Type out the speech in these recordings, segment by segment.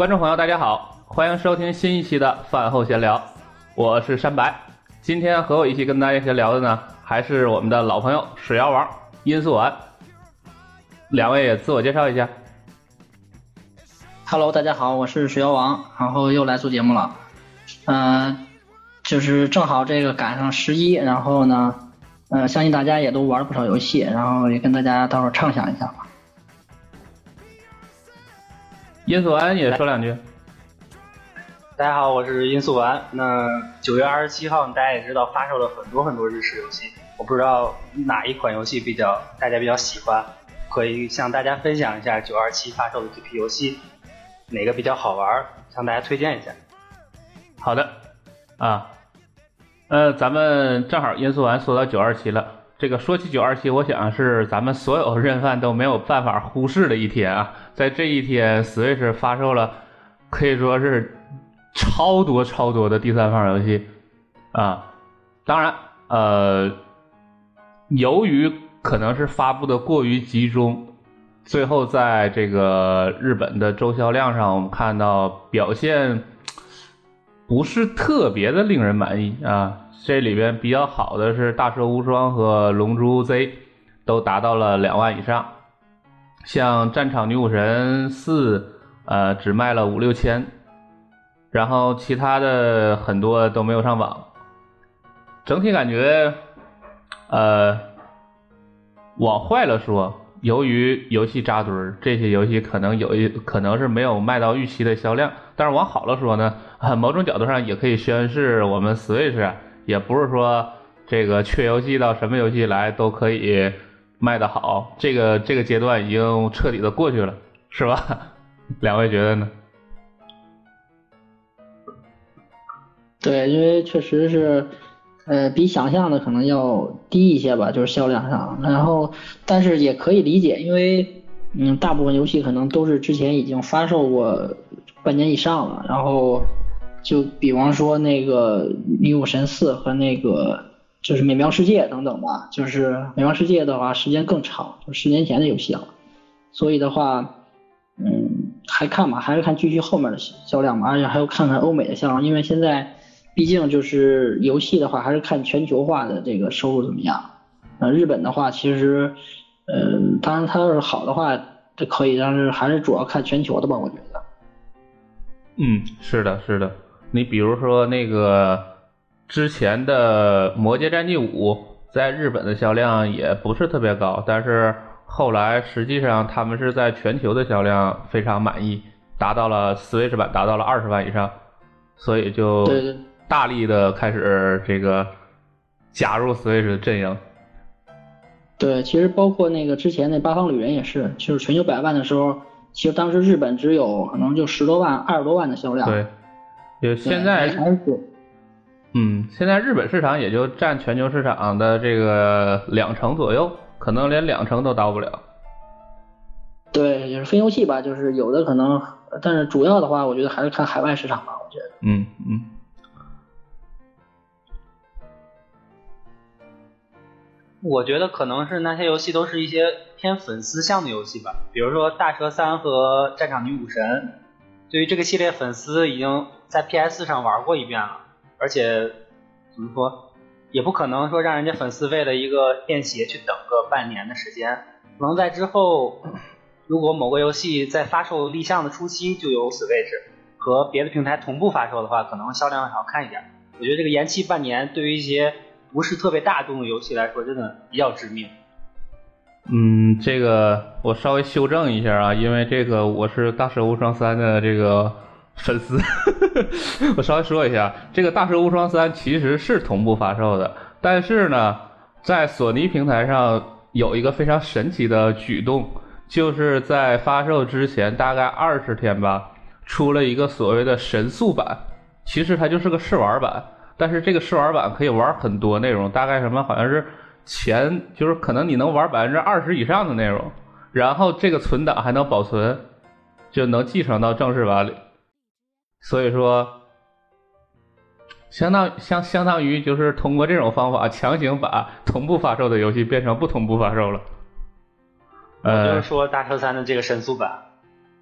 观众朋友，大家好，欢迎收听新一期的饭后闲聊，我是山白。今天和我一起跟大家闲聊的呢，还是我们的老朋友水妖王殷素丸。两位也自我介绍一下。Hello，大家好，我是水妖王，然后又来做节目了。嗯、就是正好这个赶上十一，然后呢，呃，相信大家也都玩了不少游戏，然后也跟大家到时候畅想一下。殷素丸也说两句。大家好，我是殷素丸。那九月二十七号，大家也知道发售了很多很多日式游戏，我不知道哪一款游戏比较大家比较喜欢，可以向大家分享一下九二七发售的这批游戏，哪个比较好玩，向大家推荐一下。好的，啊，呃，咱们正好殷素丸说到九二七了。这个说起九二七，我想是咱们所有任饭都没有办法忽视的一天啊。在这一天，Switch 发售了，可以说是超多超多的第三方游戏啊。当然，呃，由于可能是发布的过于集中，最后在这个日本的周销量上，我们看到表现不是特别的令人满意啊。这里边比较好的是《大蛇无双》和《龙珠 Z》，都达到了两万以上。像《战场女武神四》呃只卖了五六千，然后其他的很多都没有上榜。整体感觉，呃，往坏了说，由于游戏扎堆儿，这些游戏可能有一可能是没有卖到预期的销量。但是往好了说呢，啊，某种角度上也可以宣示我们 Switch 也不是说这个缺游戏到什么游戏来都可以卖得好，这个这个阶段已经彻底的过去了，是吧？两位觉得呢？对，因为确实是，呃，比想象的可能要低一些吧，就是销量上。然后，但是也可以理解，因为，嗯，大部分游戏可能都是之前已经发售过半年以上了。然后，就比方说那个《女武神四》和那个就是《美妙世界》等等吧。就是《美妙世界》的话，时间更长，就十年前的游戏了。所以的话，嗯，还看吧，还是看继续后面的销量嘛，而且还要看看欧美的销量，因为现在。毕竟就是游戏的话，还是看全球化的这个收入怎么样。呃，日本的话，其实，呃，当然它要是好的话，这可以，但是还是主要看全球的吧，我觉得。嗯，是的，是的。你比如说那个之前的《魔界战记五》在日本的销量也不是特别高，但是后来实际上他们是在全球的销量非常满意，达到了 Switch 版达到了二十万以上，所以就。大力的开始这个加入 Switch 的阵营。对，其实包括那个之前那八方旅人也是，就是全球百万的时候，其实当时日本只有可能就十多万、二十多万的销量。对，也现在，还是嗯，现在日本市场也就占全球市场的这个两成左右，可能连两成都到不了。对，也是分游戏吧，就是有的可能，但是主要的话，我觉得还是看海外市场吧，我觉得。嗯嗯。我觉得可能是那些游戏都是一些偏粉丝向的游戏吧，比如说《大蛇三》和《战场女武神》，对于这个系列粉丝已经在 PS 上玩过一遍了，而且怎么说，也不可能说让人家粉丝为了一个便携去等个半年的时间，可能在之后，如果某个游戏在发售立项的初期就有 Switch 和别的平台同步发售的话，可能销量还要看一点。我觉得这个延期半年对于一些不是特别大众的游戏来说，真的比较致命。嗯，这个我稍微修正一下啊，因为这个我是《大蛇无双三》的这个粉丝，我稍微说一下，这个《大蛇无双三》其实是同步发售的，但是呢，在索尼平台上有一个非常神奇的举动，就是在发售之前大概二十天吧，出了一个所谓的神速版，其实它就是个试玩版。但是这个试玩版可以玩很多内容，大概什么好像是前就是可能你能玩百分之二十以上的内容，然后这个存档还能保存，就能继承到正式版里。所以说，相当相相当于就是通过这种方法强行把同步发售的游戏变成不同步发售了。我就呃是，说大车三的这个神速版，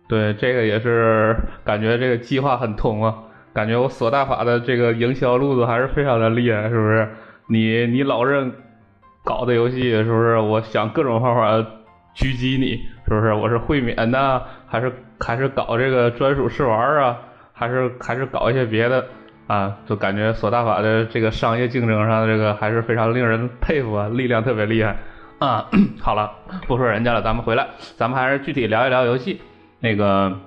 对，这个也是感觉这个计划很通啊，感觉我索大法的这个营销路子还是非常的厉害，是不是？你你老任搞的游戏，是不是？我想各种方法狙击你，是不是？我是会免呢，还是还是搞这个专属试玩啊？还是还是搞一些别的啊？就感觉索大法的这个商业竞争上这个还是非常令人佩服啊，力量特别厉害啊。好了，不说人家了，咱们回来，咱们还是具体聊一聊游戏。那个，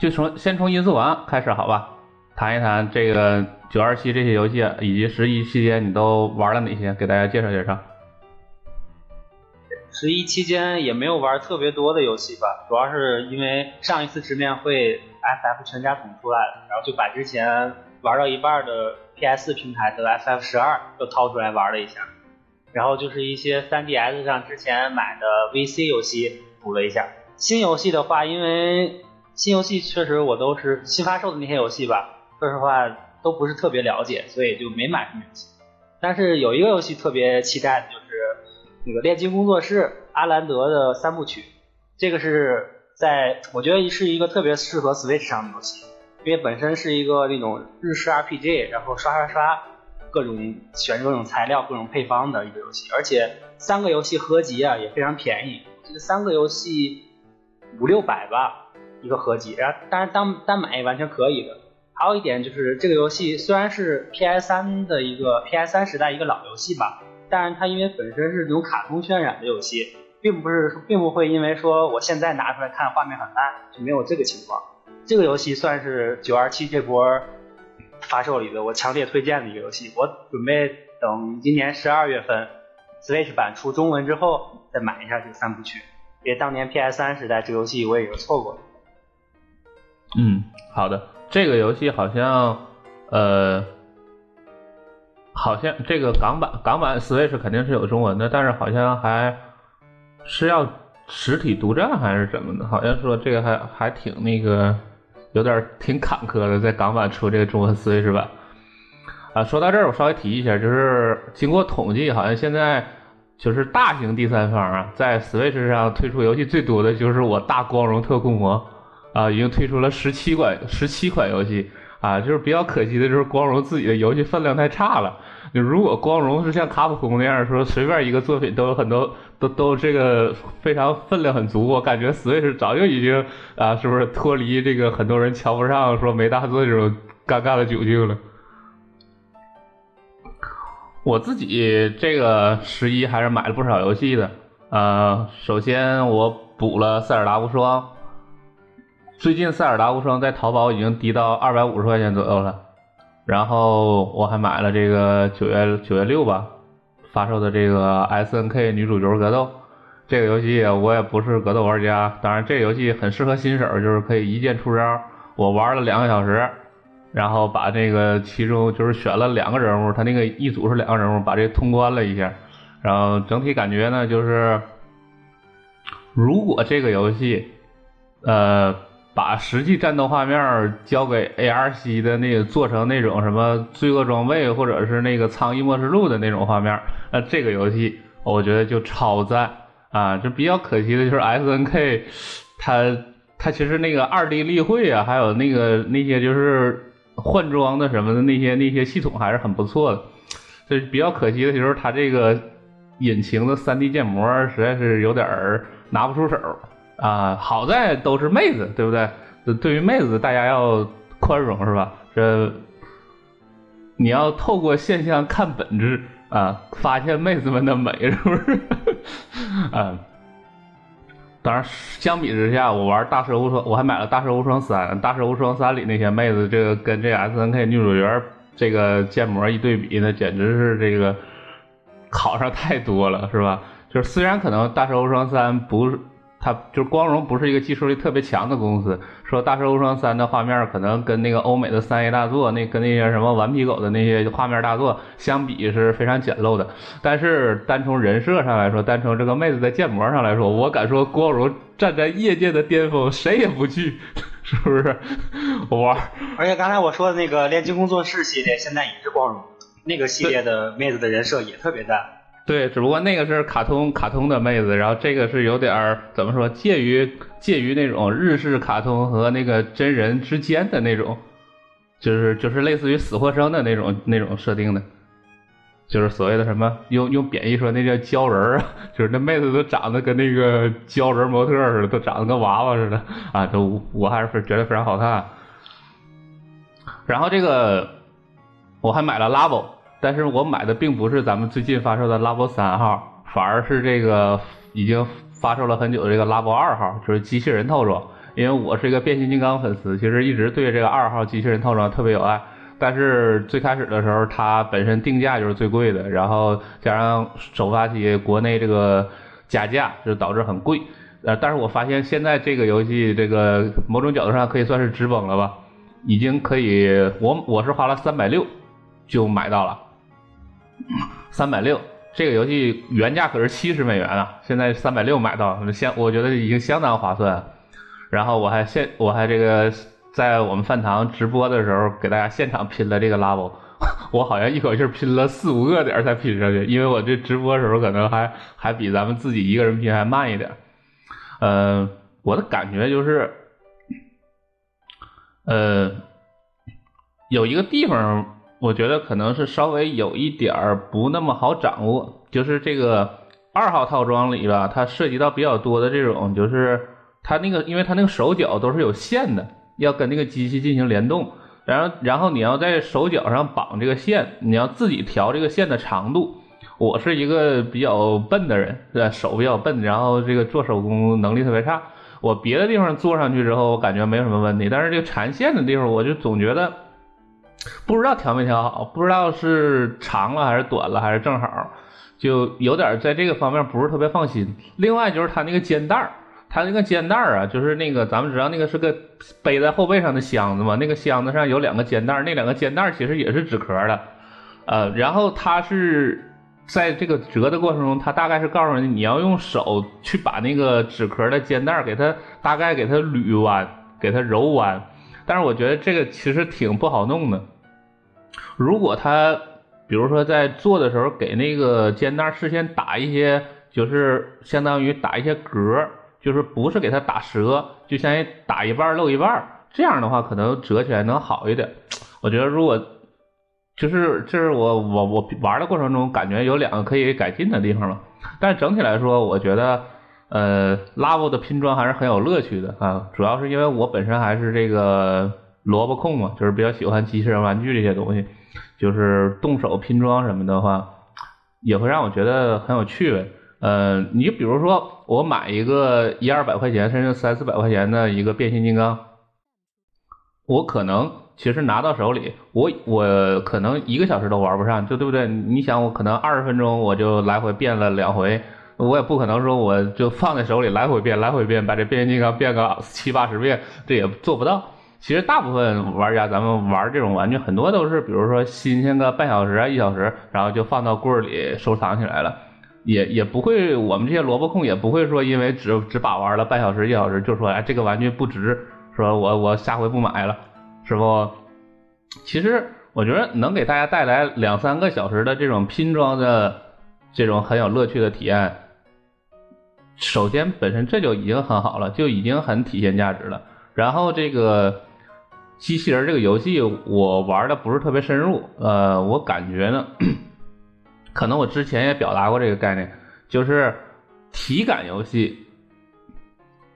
就从先从音速王开始好吧，谈一谈这个九二七这些游戏以及十一期间你都玩了哪些，给大家介绍介绍。十一期间也没有玩特别多的游戏吧，主要是因为上一次直面会 FF 全家桶出来了，然后就把之前玩到一半的 PS 平台的 FF 十二又掏出来玩了一下，然后就是一些 3DS 上之前买的 VC 游戏补了一下。新游戏的话，因为新游戏确实我都是新发售的那些游戏吧，说实话都不是特别了解，所以就没买什么游戏。但是有一个游戏特别期待的就是那个炼金工作室阿兰德的三部曲，这个是在我觉得是一个特别适合 Switch 上的游戏，因为本身是一个那种日式 RPG，然后刷刷刷各种选各种材料、各种配方的一个游戏，而且三个游戏合集啊也非常便宜，这三个游戏。五六百吧，一个合集，然后当然单单买也完全可以的。还有一点就是这个游戏虽然是 PS 三的一个 PS 三时代一个老游戏吧，但是它因为本身是那种卡通渲染的游戏，并不是并不会因为说我现在拿出来看画面很烂就没有这个情况。这个游戏算是九二七这波发售里的我强烈推荐的一个游戏，我准备等今年十二月份 Switch 版出中文之后再买一下这个三部曲。因为当年 PS 三时代这游戏我也是错过。嗯，好的，这个游戏好像呃，好像这个港版港版 Switch 肯定是有中文的，但是好像还是要实体独占还是怎么的？好像说这个还还挺那个有点挺坎坷的，在港版出这个中文 Switch 版。啊，说到这儿我稍微提一下，就是经过统计，好像现在。就是大型第三方啊，在 Switch 上推出游戏最多的就是我大光荣特供魔啊，已经推出了十七款十七款游戏啊。就是比较可惜的就是光荣自己的游戏分量太差了。就如果光荣是像卡普空那样说，随便一个作品都有很多都都这个非常分量很足，我感觉 Switch 早就已经啊，是不是脱离这个很多人瞧不上说没大作这种尴尬的窘境了。我自己这个十一还是买了不少游戏的，呃，首先我补了塞尔达无双，最近塞尔达无双在淘宝已经低到二百五十块钱左右了，然后我还买了这个九月九月六吧发售的这个 S N K 女主角格斗，这个游戏我也不是格斗玩家，当然这个游戏很适合新手，就是可以一键出招，我玩了两个小时。然后把这个其中就是选了两个人物，他那个一组是两个人物，把这通关了一下。然后整体感觉呢，就是如果这个游戏，呃，把实际战斗画面交给 ARC 的那个做成那种什么罪恶装备或者是那个苍蝇末世录的那种画面，那这个游戏我觉得就超赞啊！就比较可惜的就是 SNK，它它其实那个二 D 例会啊，还有那个那些就是。换装的什么的那些那些系统还是很不错的，这比较可惜的就是它这个引擎的三 D 建模实在是有点儿拿不出手啊。好在都是妹子，对不对？对于妹子大家要宽容是吧？这你要透过现象看本质啊，发现妹子们的美是不是？啊。当然，相比之下，我玩《大蛇无双》，我还买了《大蛇无双三》。《大蛇无双三》里那些妹子，这个跟这 S N K 女主角这个建模一对比，那简直是这个好上太多了，是吧？就是虽然可能《大蛇无双三》不是。它就是光荣不是一个技术力特别强的公司，说《大蛇无双三》的画面可能跟那个欧美的三 A 大作，那跟那些什么顽皮狗的那些画面大作相比是非常简陋的。但是单从人设上来说，单从这个妹子的建模上来说，我敢说光荣站在业界的巅峰，谁也不惧，是不是？我玩。而且刚才我说的那个炼金工作室系列，现在也是光荣那个系列的妹子的人设也特别赞。对，只不过那个是卡通卡通的妹子，然后这个是有点儿怎么说，介于介于那种日式卡通和那个真人之间的那种，就是就是类似于死或生的那种那种设定的，就是所谓的什么用用贬义说那叫鲛人儿，就是那妹子都长得跟那个鲛人模特似的，都长得跟娃娃似的啊，都我还是觉得非常好看。然后这个我还买了 Labo。但是我买的并不是咱们最近发售的拉博三号，反而是这个已经发售了很久的这个拉博二号，就是机器人套装。因为我是一个变形金刚粉丝，其实一直对这个二号机器人套装特别有爱。但是最开始的时候，它本身定价就是最贵的，然后加上首发期国内这个加价，就导致很贵。呃，但是我发现现在这个游戏，这个某种角度上可以算是直崩了吧，已经可以，我我是花了三百六就买到了。三百六，这个游戏原价可是七十美元啊，现在三百六买到，相我觉得已经相当划算。然后我还现我还这个在我们饭堂直播的时候给大家现场拼了这个拉宝，我好像一口气拼了四五个点才拼上去，因为我这直播的时候可能还还比咱们自己一个人拼还慢一点。呃，我的感觉就是，呃，有一个地方。我觉得可能是稍微有一点儿不那么好掌握，就是这个二号套装里吧，它涉及到比较多的这种，就是它那个，因为它那个手脚都是有线的，要跟那个机器进行联动，然后然后你要在手脚上绑这个线，你要自己调这个线的长度。我是一个比较笨的人，对手比较笨，然后这个做手工能力特别差。我别的地方做上去之后，我感觉没有什么问题，但是这个缠线的地方，我就总觉得。不知道调没调好，不知道是长了还是短了还是正好，就有点在这个方面不是特别放心。另外就是它那个肩带儿，它那个肩带儿啊，就是那个咱们知道那个是个背在后背上的箱子嘛，那个箱子上有两个肩带儿，那两个肩带儿其实也是纸壳的，呃，然后它是在这个折的过程中，它大概是告诉你你要用手去把那个纸壳的肩带儿给它大概给它捋弯，给它揉弯。但是我觉得这个其实挺不好弄的。如果他，比如说在做的时候给那个肩带事先打一些，就是相当于打一些格，就是不是给它打折，就相当于打一半露一半，这样的话可能折起来能好一点。我觉得如果就是这是我我我玩的过程中感觉有两个可以改进的地方了。但是整体来说，我觉得。呃，拉布的拼装还是很有乐趣的啊，主要是因为我本身还是这个萝卜控嘛，就是比较喜欢机器人玩具这些东西，就是动手拼装什么的话，也会让我觉得很有趣味。呃，你比如说我买一个一二百块钱，甚至三四百块钱的一个变形金刚，我可能其实拿到手里，我我可能一个小时都玩不上，就对不对？你想，我可能二十分钟我就来回变了两回。我也不可能说我就放在手里来回变来回变，把这变形金刚变个七八十遍，这也做不到。其实大部分玩家，咱们玩这种玩具很多都是，比如说新鲜个半小时啊一小时，然后就放到柜儿里收藏起来了，也也不会，我们这些萝卜控也不会说因为只只把玩了半小时一小时就说哎这个玩具不值，说我我下回不买了，是不？其实我觉得能给大家带来两三个小时的这种拼装的这种很有乐趣的体验。首先，本身这就已经很好了，就已经很体现价值了。然后，这个机器人这个游戏，我玩的不是特别深入。呃，我感觉呢，可能我之前也表达过这个概念，就是体感游戏。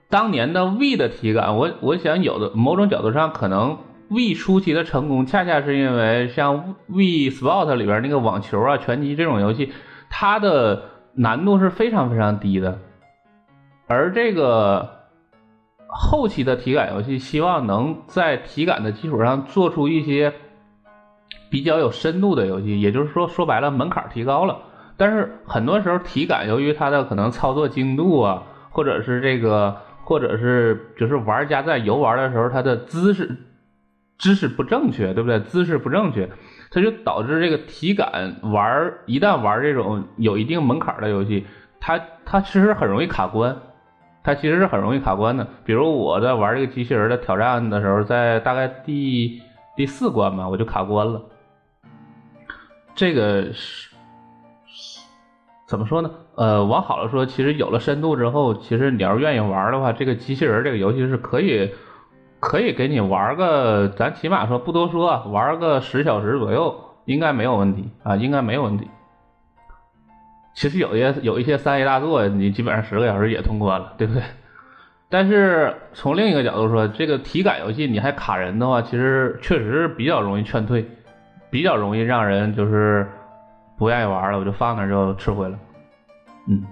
当年的 V 的体感，我我想有的某种角度上，可能 V 初期的成功，恰恰是因为像 V Sport 里边那个网球啊、拳击这种游戏，它的难度是非常非常低的。而这个后期的体感游戏，希望能在体感的基础上做出一些比较有深度的游戏，也就是说，说白了，门槛提高了。但是很多时候，体感由于它的可能操作精度啊，或者是这个，或者是就是玩家在游玩的时候，他的姿势姿势不正确，对不对？姿势不正确，它就导致这个体感玩一旦玩这种有一定门槛的游戏，它它其实很容易卡关。它其实是很容易卡关的，比如我在玩这个机器人的挑战的时候，在大概第第四关吧，我就卡关了。这个是怎么说呢？呃，往好了说，其实有了深度之后，其实你要是愿意玩的话，这个机器人这个游戏是可以，可以给你玩个，咱起码说不多说，玩个十小时左右，应该没有问题啊，应该没有问题。其实有些有一些三 A 大作，你基本上十个小时也通关了，对不对？但是从另一个角度说，这个体感游戏你还卡人的话，其实确实比较容易劝退，比较容易让人就是不愿意玩了，我就放那就吃灰了。嗯，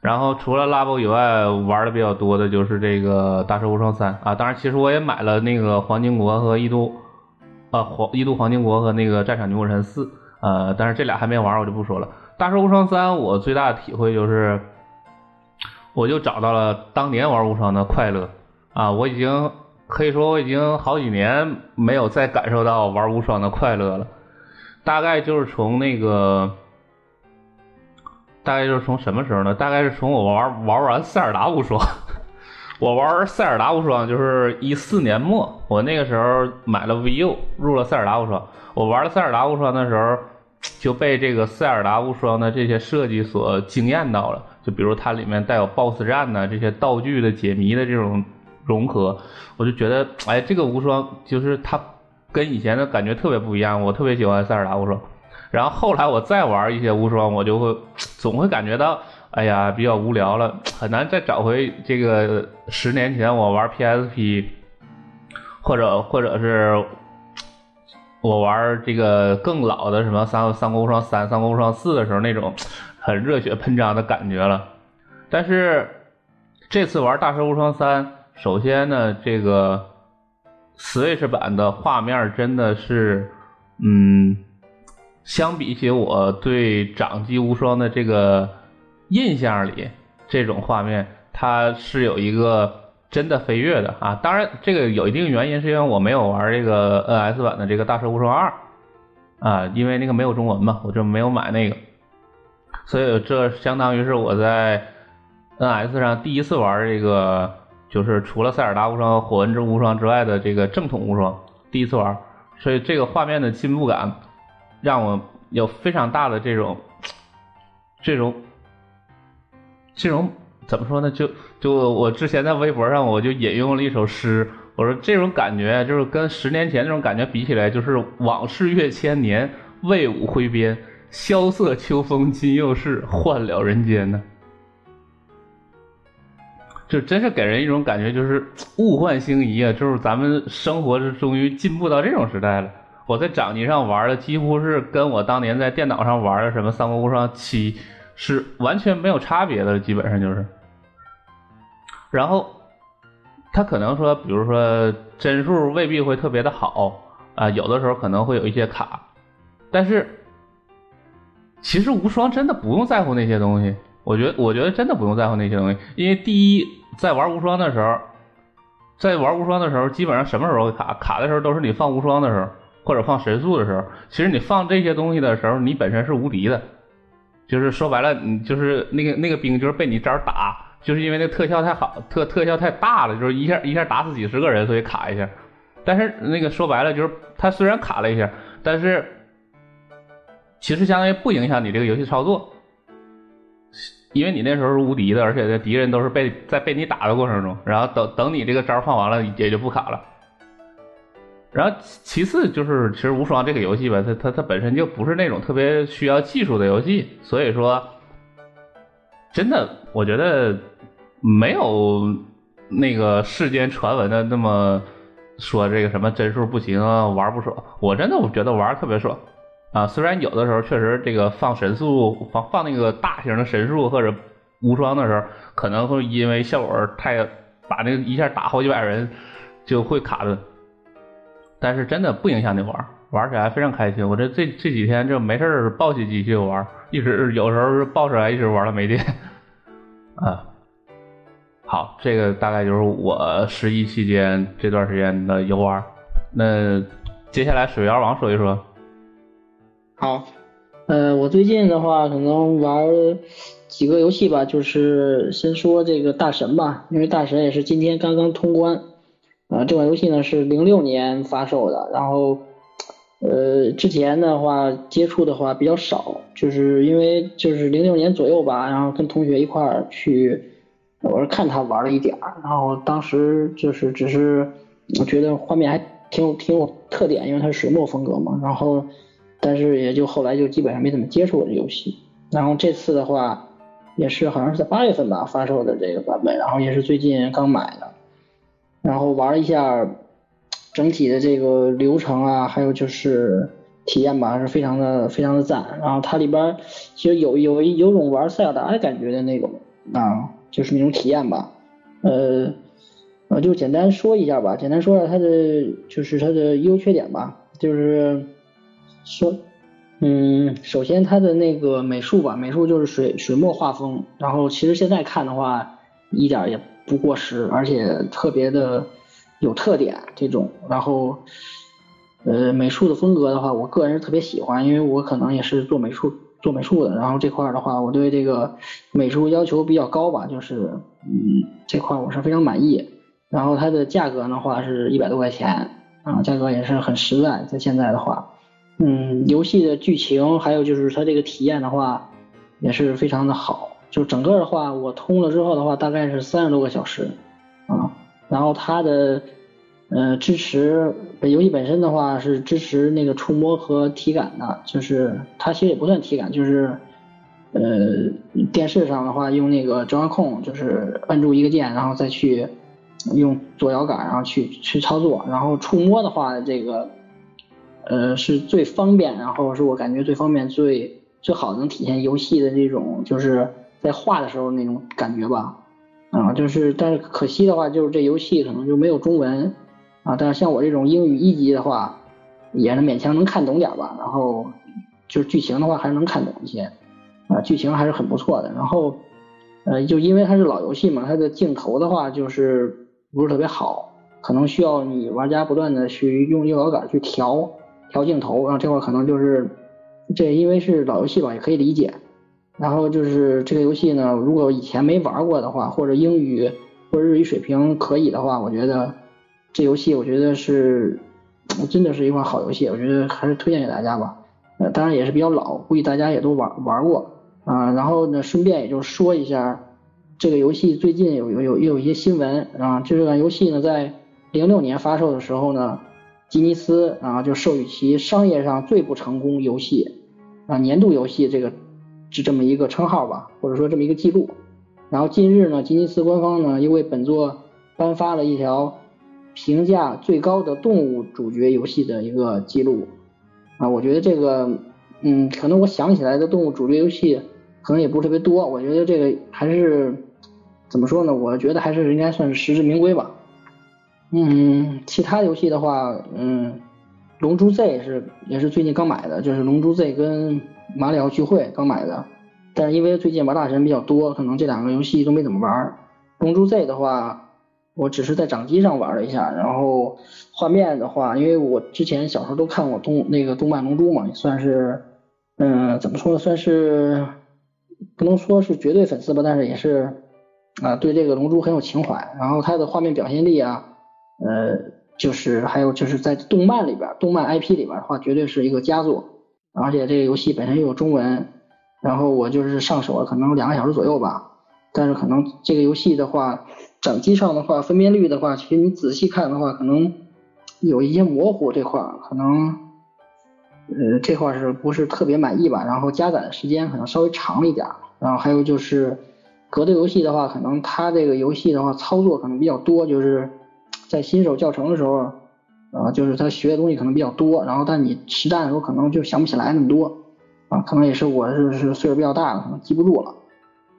然后除了 Labo 以外，玩的比较多的就是这个《大蛇无双三》啊。当然，其实我也买了那个《黄金国》和《异度》啊，《黄异度黄金国》和那个《战场牛武神四》呃，但是这俩还没玩，我就不说了。《大师无双三》我最大的体会就是。我就找到了当年玩无双的快乐啊！我已经可以说我已经好几年没有再感受到玩无双的快乐了。大概就是从那个，大概就是从什么时候呢？大概是从我玩玩完塞尔达无双。我玩塞尔达无双就是一四年末，我那个时候买了 VU，入了塞尔达无双。我玩了塞尔达无双的时候，就被这个塞尔达无双的这些设计所惊艳到了。就比如它里面带有 BOSS 战呐，这些道具的解谜的这种融合，我就觉得，哎，这个无双就是它跟以前的感觉特别不一样，我特别喜欢塞尔达无双。然后后来我再玩一些无双，我就会总会感觉到，哎呀，比较无聊了，很难再找回这个十年前我玩 PSP，或者或者是我玩这个更老的什么三三国无双三、三国无双四的时候那种。很热血喷张的感觉了，但是这次玩《大蛇无双三》，首先呢，这个 Switch 版的画面真的是，嗯，相比起我对掌机无双的这个印象里，这种画面它是有一个真的飞跃的啊！当然，这个有一定原因，是因为我没有玩这个 NS 版的这个《大蛇无双二》啊，因为那个没有中文嘛，我就没有买那个。所以这相当于是我在 NS 上第一次玩这个，就是除了塞尔达无双、火纹之无双之外的这个正统无双，第一次玩。所以这个画面的进步感让我有非常大的这种这种这种怎么说呢？就就我之前在微博上我就引用了一首诗，我说这种感觉就是跟十年前那种感觉比起来，就是往事越千年，魏武挥鞭。萧瑟秋风今又是，换了人间呢。就真是给人一种感觉，就是物换星移啊！就是咱们生活是终于进步到这种时代了。我在掌机上玩的几乎是跟我当年在电脑上玩的什么《三国无双七》是完全没有差别的，基本上就是。然后他可能说，比如说帧数未必会特别的好啊，有的时候可能会有一些卡，但是。其实无双真的不用在乎那些东西，我觉得，我觉得真的不用在乎那些东西，因为第一，在玩无双的时候，在玩无双的时候，基本上什么时候会卡？卡的时候都是你放无双的时候，或者放神速的时候。其实你放这些东西的时候，你本身是无敌的，就是说白了，你就是那个那个兵就是被你招打，就是因为那特效太好，特特效太大了，就是一下一下打死几十个人，所以卡一下。但是那个说白了，就是它虽然卡了一下，但是。其实相当于不影响你这个游戏操作，因为你那时候是无敌的，而且这敌人都是被在被你打的过程中，然后等等你这个招放完了也就不卡了。然后其次就是，其实无双这个游戏吧，它它它本身就不是那种特别需要技术的游戏，所以说真的我觉得没有那个世间传闻的那么说这个什么帧数不行啊，玩不爽。我真的我觉得玩特别爽。啊，虽然有的时候确实这个放神速放放那个大型的神速或者无双的时候，可能会因为效果太把那一下打好几百人就会卡顿，但是真的不影响你玩，玩起来非常开心。我这这这几天就没事抱起机器玩，一直有时候抱出来一直玩到没电。啊，好，这个大概就是我十一期间这段时间的游玩。那接下来水妖王说一说。好，呃，我最近的话可能玩几个游戏吧，就是先说这个大神吧，因为大神也是今天刚刚通关，啊，这款游戏呢是零六年发售的，然后呃，之前的话接触的话比较少，就是因为就是零六年左右吧，然后跟同学一块儿去，我是看他玩了一点儿，然后当时就是只是我觉得画面还挺有挺有特点，因为它是水墨风格嘛，然后但是也就后来就基本上没怎么接触过这游戏，然后这次的话也是好像是在八月份吧发售的这个版本，然后也是最近刚买的，然后玩一下。整体的这个流程啊，还有就是体验吧，是非常的非常的赞。然后它里边其实有有有种玩塞尔达的感觉的那种啊，就是那种体验吧。呃呃，就简单说一下吧，简单说下它的就是它的优缺点吧。就是说，嗯，首先它的那个美术吧，美术就是水水墨画风，然后其实现在看的话一点也不过时，而且特别的。有特点这种，然后，呃，美术的风格的话，我个人是特别喜欢，因为我可能也是做美术做美术的，然后这块的话，我对这个美术要求比较高吧，就是，嗯，这块我是非常满意。然后它的价格的话是一百多块钱，啊，价格也是很实在，在现在的话，嗯，游戏的剧情还有就是它这个体验的话，也是非常的好，就整个的话，我通了之后的话，大概是三十多个小时，啊。然后它的呃支持本游戏本身的话是支持那个触摸和体感的，就是它其实也不算体感，就是呃电视上的话用那个中央控，就是摁住一个键，然后再去用左摇杆，然后去去操作。然后触摸的话，这个呃是最方便，然后是我感觉最方便、最最好能体现游戏的这种就是在画的时候那种感觉吧。啊，就是，但是可惜的话，就是这游戏可能就没有中文啊。但是像我这种英语一级的话，也是勉强能看懂点吧。然后就是剧情的话，还是能看懂一些啊，剧情还是很不错的。然后呃，就因为它是老游戏嘛，它的镜头的话就是不是特别好，可能需要你玩家不断的去用右摇杆去调调镜头。然后这块可能就是这因为是老游戏吧，也可以理解。然后就是这个游戏呢，如果以前没玩过的话，或者英语或者日语水平可以的话，我觉得这游戏我觉得是真的是一款好游戏，我觉得还是推荐给大家吧。呃，当然也是比较老，估计大家也都玩玩过啊。然后呢，顺便也就说一下，这个游戏最近有有有有一些新闻啊。就这款游戏呢，在零六年发售的时候呢，吉尼斯啊就授予其商业上最不成功游戏啊年度游戏这个。是这么一个称号吧，或者说这么一个记录。然后近日呢，吉尼斯官方呢又为本作颁发了一条评价最高的动物主角游戏的一个记录。啊，我觉得这个，嗯，可能我想起来的动物主角游戏可能也不是特别多。我觉得这个还是怎么说呢？我觉得还是应该算是实至名归吧。嗯，其他游戏的话，嗯，龙珠 Z 是也是最近刚买的，就是龙珠 Z 跟。马里奥聚会刚买的，但是因为最近玩大神比较多，可能这两个游戏都没怎么玩。龙珠 Z 的话，我只是在掌机上玩了一下，然后画面的话，因为我之前小时候都看过动那个动漫龙珠嘛，也算是，嗯，怎么说呢，算是不能说是绝对粉丝吧，但是也是啊，对这个龙珠很有情怀。然后它的画面表现力啊，呃，就是还有就是在动漫里边，动漫 IP 里边的话，绝对是一个佳作。而且这个游戏本身又有中文，然后我就是上手了可能两个小时左右吧，但是可能这个游戏的话，掌机上的话分辨率的话，其实你仔细看的话，可能有一些模糊这块儿，可能呃这块儿是不是特别满意吧？然后加载的时间可能稍微长一点，然后还有就是格斗游戏的话，可能它这个游戏的话操作可能比较多，就是在新手教程的时候。啊，就是他学的东西可能比较多，然后但你实战的时候可能就想不起来那么多，啊，可能也是我是是岁数比较大了，可能记不住了。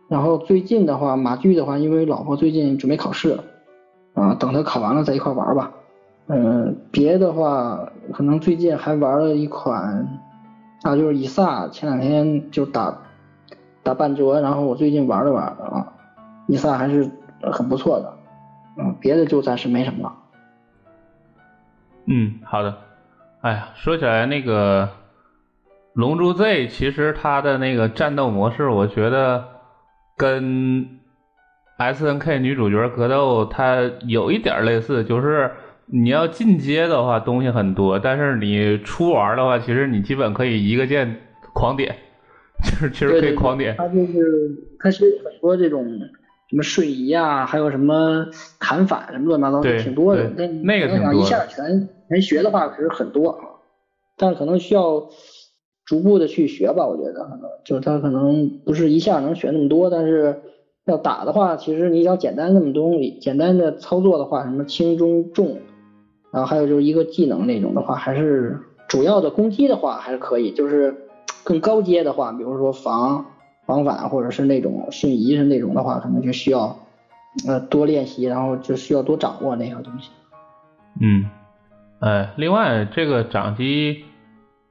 然后最近的话，马驹的话，因为老婆最近准备考试，啊，等她考完了再一块玩吧。嗯，别的话，可能最近还玩了一款，啊，就是以撒，前两天就打打半折，然后我最近玩了玩啊，以撒还是很不错的，嗯，别的就暂时没什么了。嗯，好的。哎呀，说起来那个《龙珠 Z》，其实它的那个战斗模式，我觉得跟 S N K 女主角格斗它有一点类似，就是你要进阶的话，东西很多，但是你初玩的话，其实你基本可以一个键狂点，就是其实可以狂点。它就是它是很多这种什么瞬移啊，还有什么砍反什么乱七八糟，挺多的。那那个挺多。一下全人学的话，其实很多，但可能需要逐步的去学吧。我觉得可能就是他可能不是一下能学那么多，但是。要打的话，其实你只要简单那么多，简单的操作的话，什么轻中重，然后还有就是一个技能那种的话，还是主要的攻击的话还是可以，就是更高阶的话，比如说防防反或者是那种瞬移是那种的话，可能就需要呃多练习，然后就需要多掌握那个东西。嗯，哎，另外这个掌机，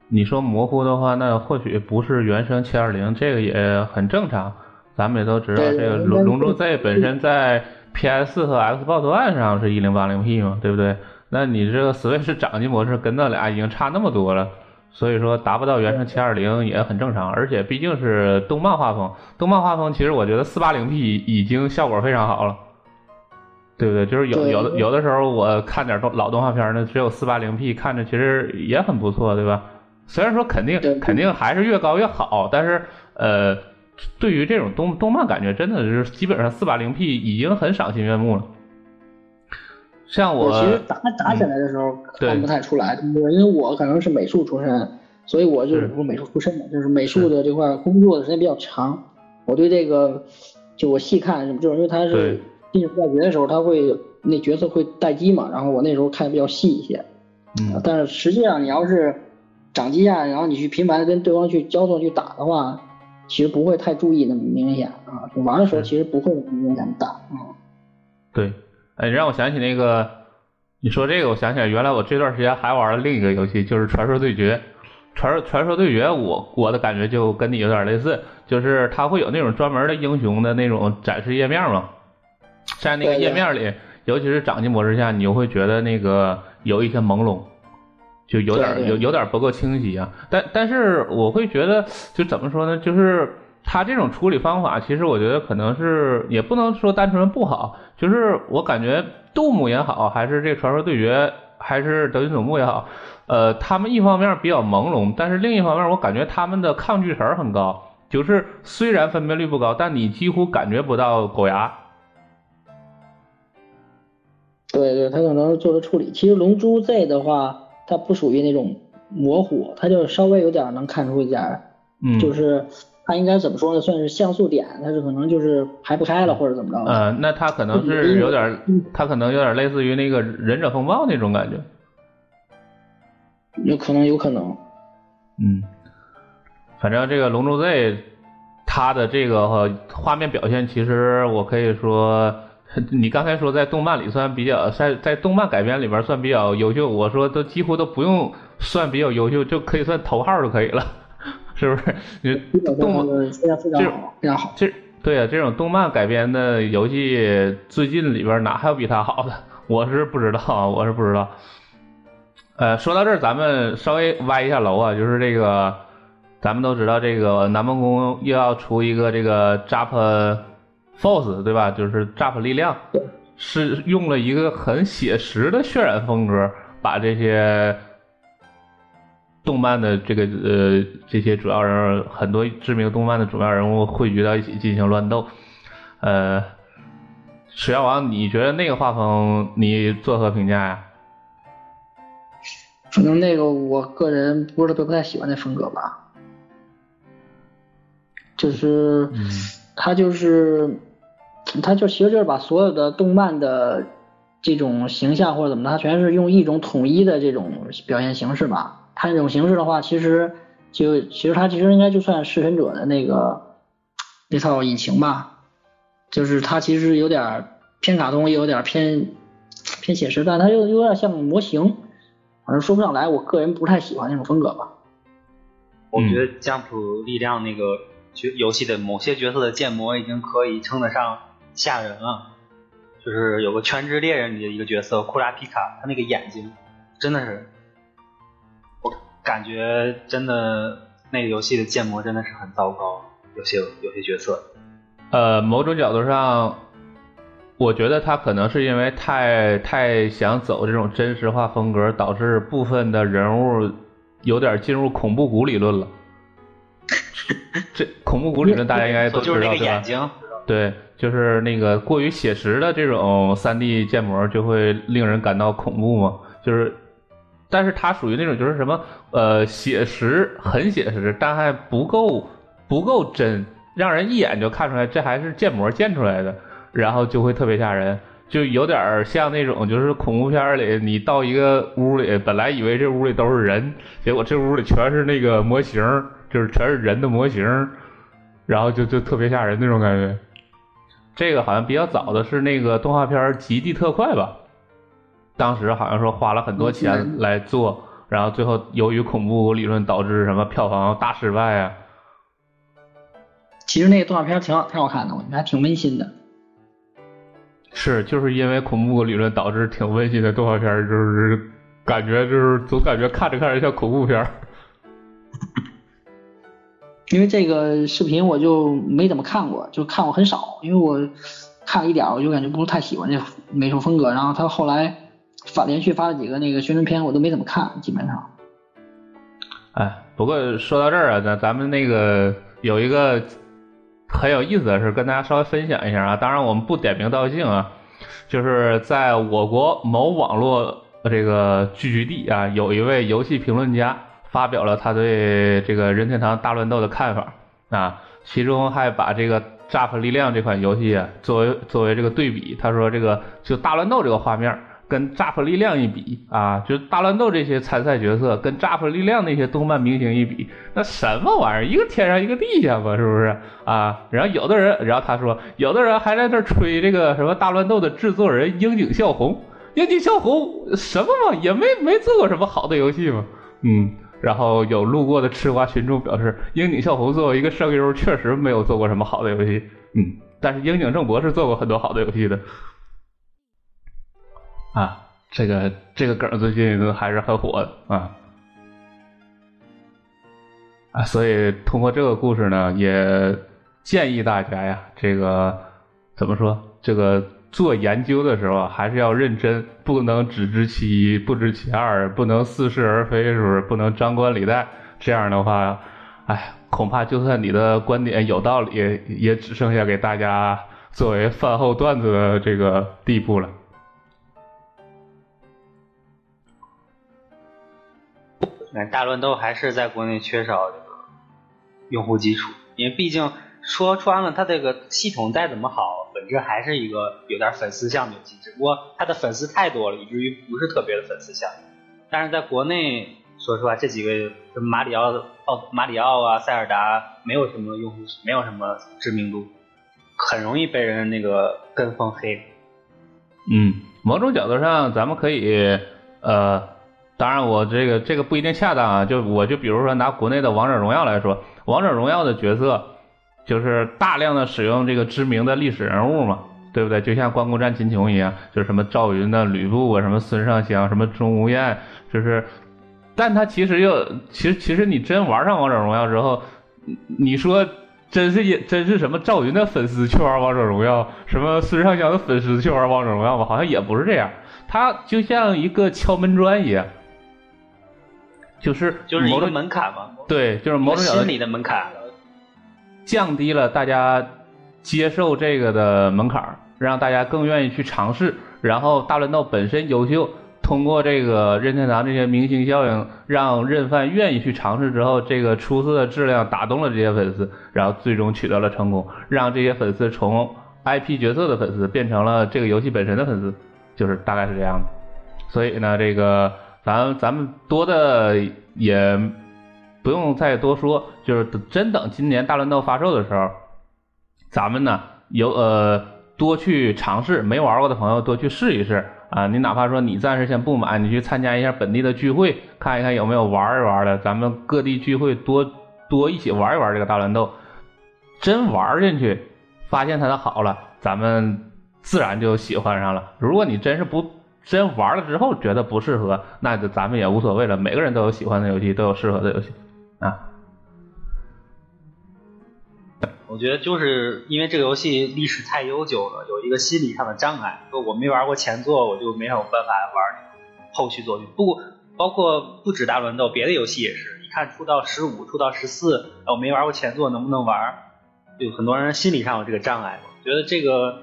你说模糊的话，那或许不是原生七二零，这个也很正常。咱们也都知道，这个《龙龙珠 Z》本身在 PS 和 Xbox One 上是一零八零 P 嘛，对不对？那你这个 Switch 掌机模式跟那俩已经差那么多了，所以说达不到原生七二零也很正常。而且毕竟是动漫画风，动漫画风其实我觉得四八零 P 已经效果非常好了，对不对？就是有有的有的时候我看点动老动画片呢，只有四八零 P 看着其实也很不错，对吧？虽然说肯定肯定还是越高越好，但是呃。对于这种动动漫感觉，真的是基本上四八零 P 已经很赏心悦目了。像我其实打打起来的时候看不太出来，因为我可能是美术出身，所以我就是不是美术出身的，就是美术的这块工作的时间比较长。我对这个就我细看，就是因为它是进入怪绝的时候，他会那角色会待机嘛，然后我那时候看的比较细一些。嗯。但是实际上你要是掌机下，然后你去频繁的跟对方去交错去打的话。其实不会太注意那么明显啊，玩的时候其实不会那么明显大啊。对，哎，让我想起那个，你说这个，我想起来，原来我这段时间还玩了另一个游戏，就是《传说对决》。传传说对决，我我的感觉就跟你有点类似，就是它会有那种专门的英雄的那种展示页面嘛，在那个页面里，尤其是掌机模式下，你就会觉得那个有一些朦胧。就有点有有点不够清晰啊，但但是我会觉得，就怎么说呢？就是它这种处理方法，其实我觉得可能是也不能说单纯不好，就是我感觉杜牧也好，还是这个传说对决，还是德云总部也好，呃，他们一方面比较朦胧，但是另一方面我感觉他们的抗拒值很高，就是虽然分辨率不高，但你几乎感觉不到狗牙。对对，他可能做的处理，其实龙珠 Z 的话。它不属于那种模糊，它就稍微有点能看出一点，嗯，就是它应该怎么说呢？算是像素点，它是可能就是排不开了或者怎么着。呃，那它可能是有点，它可能有点类似于那个忍者风暴那种感觉。有可能，有可能。嗯，反正这个龙珠 Z，它的这个画面表现，其实我可以说。你刚才说在动漫里算比较在在动漫改编里边算比较优秀，我说都几乎都不用算比较优秀，就可以算头号就可以了，是不是？你 动漫非常非常好，非常好。这对呀，这种动漫改编的游戏最近里边哪还有比它好的？我是不知道，我是不知道。呃，说到这儿，咱们稍微歪一下楼啊，就是这个，咱们都知道这个南梦宫又要出一个这个 Jap。Force 对吧？就是 Jump 力量，是用了一个很写实的渲染风格，把这些动漫的这个呃这些主要人物，很多知名动漫的主要人物汇聚到一起进行乱斗。呃，水妖王，你觉得那个画风你作何评价呀？反正那个我个人不是特别不太喜欢那风格吧，就是他就是。他就其实就是把所有的动漫的这种形象或者怎么的，他全是用一种统一的这种表现形式吧。他这种形式的话，其实就其实他其实应该就算弑神者的那个那套引擎吧，就是他其实有点偏卡通，也有点偏偏写实，但他又有点像模型，反正说不上来。我个人不太喜欢那种风格吧。我觉得江普力量那个角游戏的某些角色的建模已经可以称得上。吓人啊！就是有个全职猎人里的一个角色库拉皮卡，他那个眼睛真的是，我感觉真的那个游戏的建模真的是很糟糕，有些有些角色。呃，某种角度上，我觉得他可能是因为太太想走这种真实化风格，导致部分的人物有点进入恐怖谷理论了。这恐怖谷理论大家应该都知道对吧？对，就是那个过于写实的这种三 D 建模就会令人感到恐怖嘛。就是，但是它属于那种就是什么呃写实很写实，但还不够不够真，让人一眼就看出来这还是建模建出来的。然后就会特别吓人，就有点儿像那种就是恐怖片里，你到一个屋里，本来以为这屋里都是人，结果这屋里全是那个模型，就是全是人的模型，然后就就特别吓人那种感觉。这个好像比较早的是那个动画片《极地特快》吧，当时好像说花了很多钱来做，然后最后由于恐怖理论导致什么票房大失败啊。其实那个动画片挺好，挺好看的，我觉得还挺温馨的。是，就是因为恐怖理论导致挺温馨的动画片，就是感觉就是总感觉看着看着像恐怖片。因为这个视频我就没怎么看过，就看过很少，因为我看了一点，我就感觉不是太喜欢这美术风格。然后他后来发连续发了几个那个宣传片，我都没怎么看，基本上。哎，不过说到这儿啊，咱咱们那个有一个。很有意思的事，跟大家稍微分享一下啊，当然我们不点名道姓啊，就是在我国某网络这个聚集地啊，有一位游戏评论家发表了他对这个任天堂大乱斗的看法啊，其中还把这个《炸破力量》这款游戏啊作为作为这个对比，他说这个就大乱斗这个画面。跟炸破力量一比啊，就大乱斗这些参赛角色跟炸破力量那些动漫明星一比，那什么玩意儿？一个天上一个地下吧，是不是啊？然后有的人，然后他说，有的人还在那吹这个什么大乱斗的制作人樱井孝宏，樱井孝宏什么嘛，也没没做过什么好的游戏嘛，嗯。然后有路过的吃瓜群众表示，樱井孝宏作为一个声优，确实没有做过什么好的游戏，嗯。但是樱井正博是做过很多好的游戏的。啊，这个这个梗最近还是很火的啊啊，所以通过这个故事呢，也建议大家呀，这个怎么说？这个做研究的时候还是要认真，不能只知其一不知其二，不能似是而非，是不是？不能张冠李戴，这样的话，哎，恐怕就算你的观点有道理，也只剩下给大家作为饭后段子的这个地步了。大乱斗还是在国内缺少这个用户基础，因为毕竟说穿了，它这个系统再怎么好，本质还是一个有点粉丝向的游戏，只不过它的粉丝太多了，以至于不是特别的粉丝向。但是在国内，说实话，这几个马里奥、奥马里奥啊、塞尔达，没有什么用户，没有什么知名度，很容易被人那个跟风黑。嗯，某种角度上，咱们可以呃。当然，我这个这个不一定恰当啊。就我就比如说拿国内的王者荣耀来说，王者荣耀的角色就是大量的使用这个知名的历史人物嘛，对不对？就像关公战秦琼一样，就是什么赵云的吕布啊，什么孙尚香，什么钟无艳，就是，但他其实又其实其实你真玩上王者荣耀之后，你说真是也真是什么赵云的粉丝去玩王者荣耀，什么孙尚香的粉丝去玩王者荣耀吧？好像也不是这样，他就像一个敲门砖一样。就是就是一个门槛嘛，对，就是某种心理的门槛，降低了大家接受这个的门槛，让大家更愿意去尝试。然后大乱斗本身优秀，通过这个任天堂这些明星效应，让任范愿意去尝试之后，这个出色的质量打动了这些粉丝，然后最终取得了成功，让这些粉丝从 IP 角色的粉丝变成了这个游戏本身的粉丝，就是大概是这样的。所以呢，这个。咱咱们多的也不用再多说，就是真等今年大乱斗发售的时候，咱们呢有呃多去尝试，没玩过的朋友多去试一试啊。你哪怕说你暂时先不买，你去参加一下本地的聚会，看一看有没有玩一玩的。咱们各地聚会多 多一起玩一玩这个大乱斗，真玩进去，发现它的好了，咱们自然就喜欢上了。如果你真是不。真玩了之后觉得不适合，那就咱们也无所谓了。每个人都有喜欢的游戏，都有适合的游戏啊。我觉得就是因为这个游戏历史太悠久了，有一个心理上的障碍。说我没玩过前作，我就没有办法玩后续作品。不，包括不止大乱斗，别的游戏也是。你看出到十五，出到十四，我没玩过前作，能不能玩？就很多人心理上有这个障碍。我觉得这个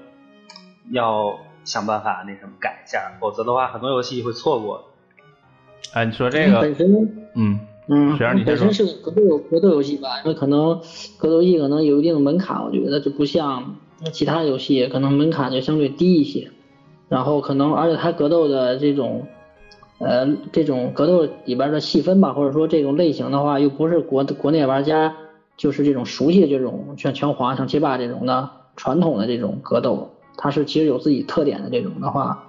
要想办法那什么改一下，否则的话，很多游戏会错过。哎，你说这个，本身，嗯。嗯，本身是个格斗格斗游戏吧，因为可能格斗游戏可能有一定的门槛，我觉得就不像其他游戏，可能门槛就相对低一些。然后可能而且它格斗的这种呃这种格斗里边的细分吧，或者说这种类型的话，又不是国国内玩家就是这种熟悉的这种像拳皇、像街霸这种的传统的这种格斗，它是其实有自己特点的这种的话，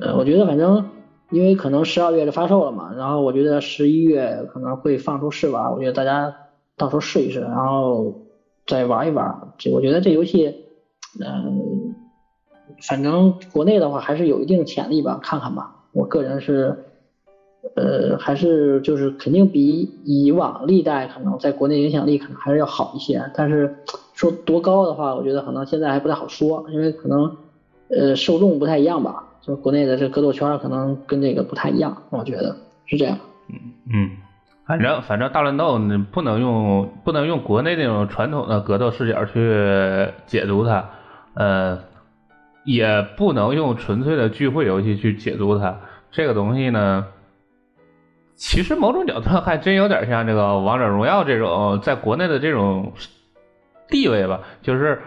呃，我觉得反正。因为可能十二月就发售了嘛，然后我觉得十一月可能会放出试玩，我觉得大家到时候试一试，然后再玩一玩。这我觉得这游戏，嗯，反正国内的话还是有一定潜力吧，看看吧。我个人是，呃，还是就是肯定比以往历代可能在国内影响力可能还是要好一些，但是说多高的话，我觉得可能现在还不太好说，因为可能呃受众不太一样吧。就国内的这格斗圈可能跟这个不太一样，我觉得是这样。嗯嗯，反正反正大乱斗你不能用不能用国内那种传统的格斗视角去解读它，呃，也不能用纯粹的聚会游戏去解读它。这个东西呢，其实某种角度还真有点像这个王者荣耀这种在国内的这种地位吧，就是。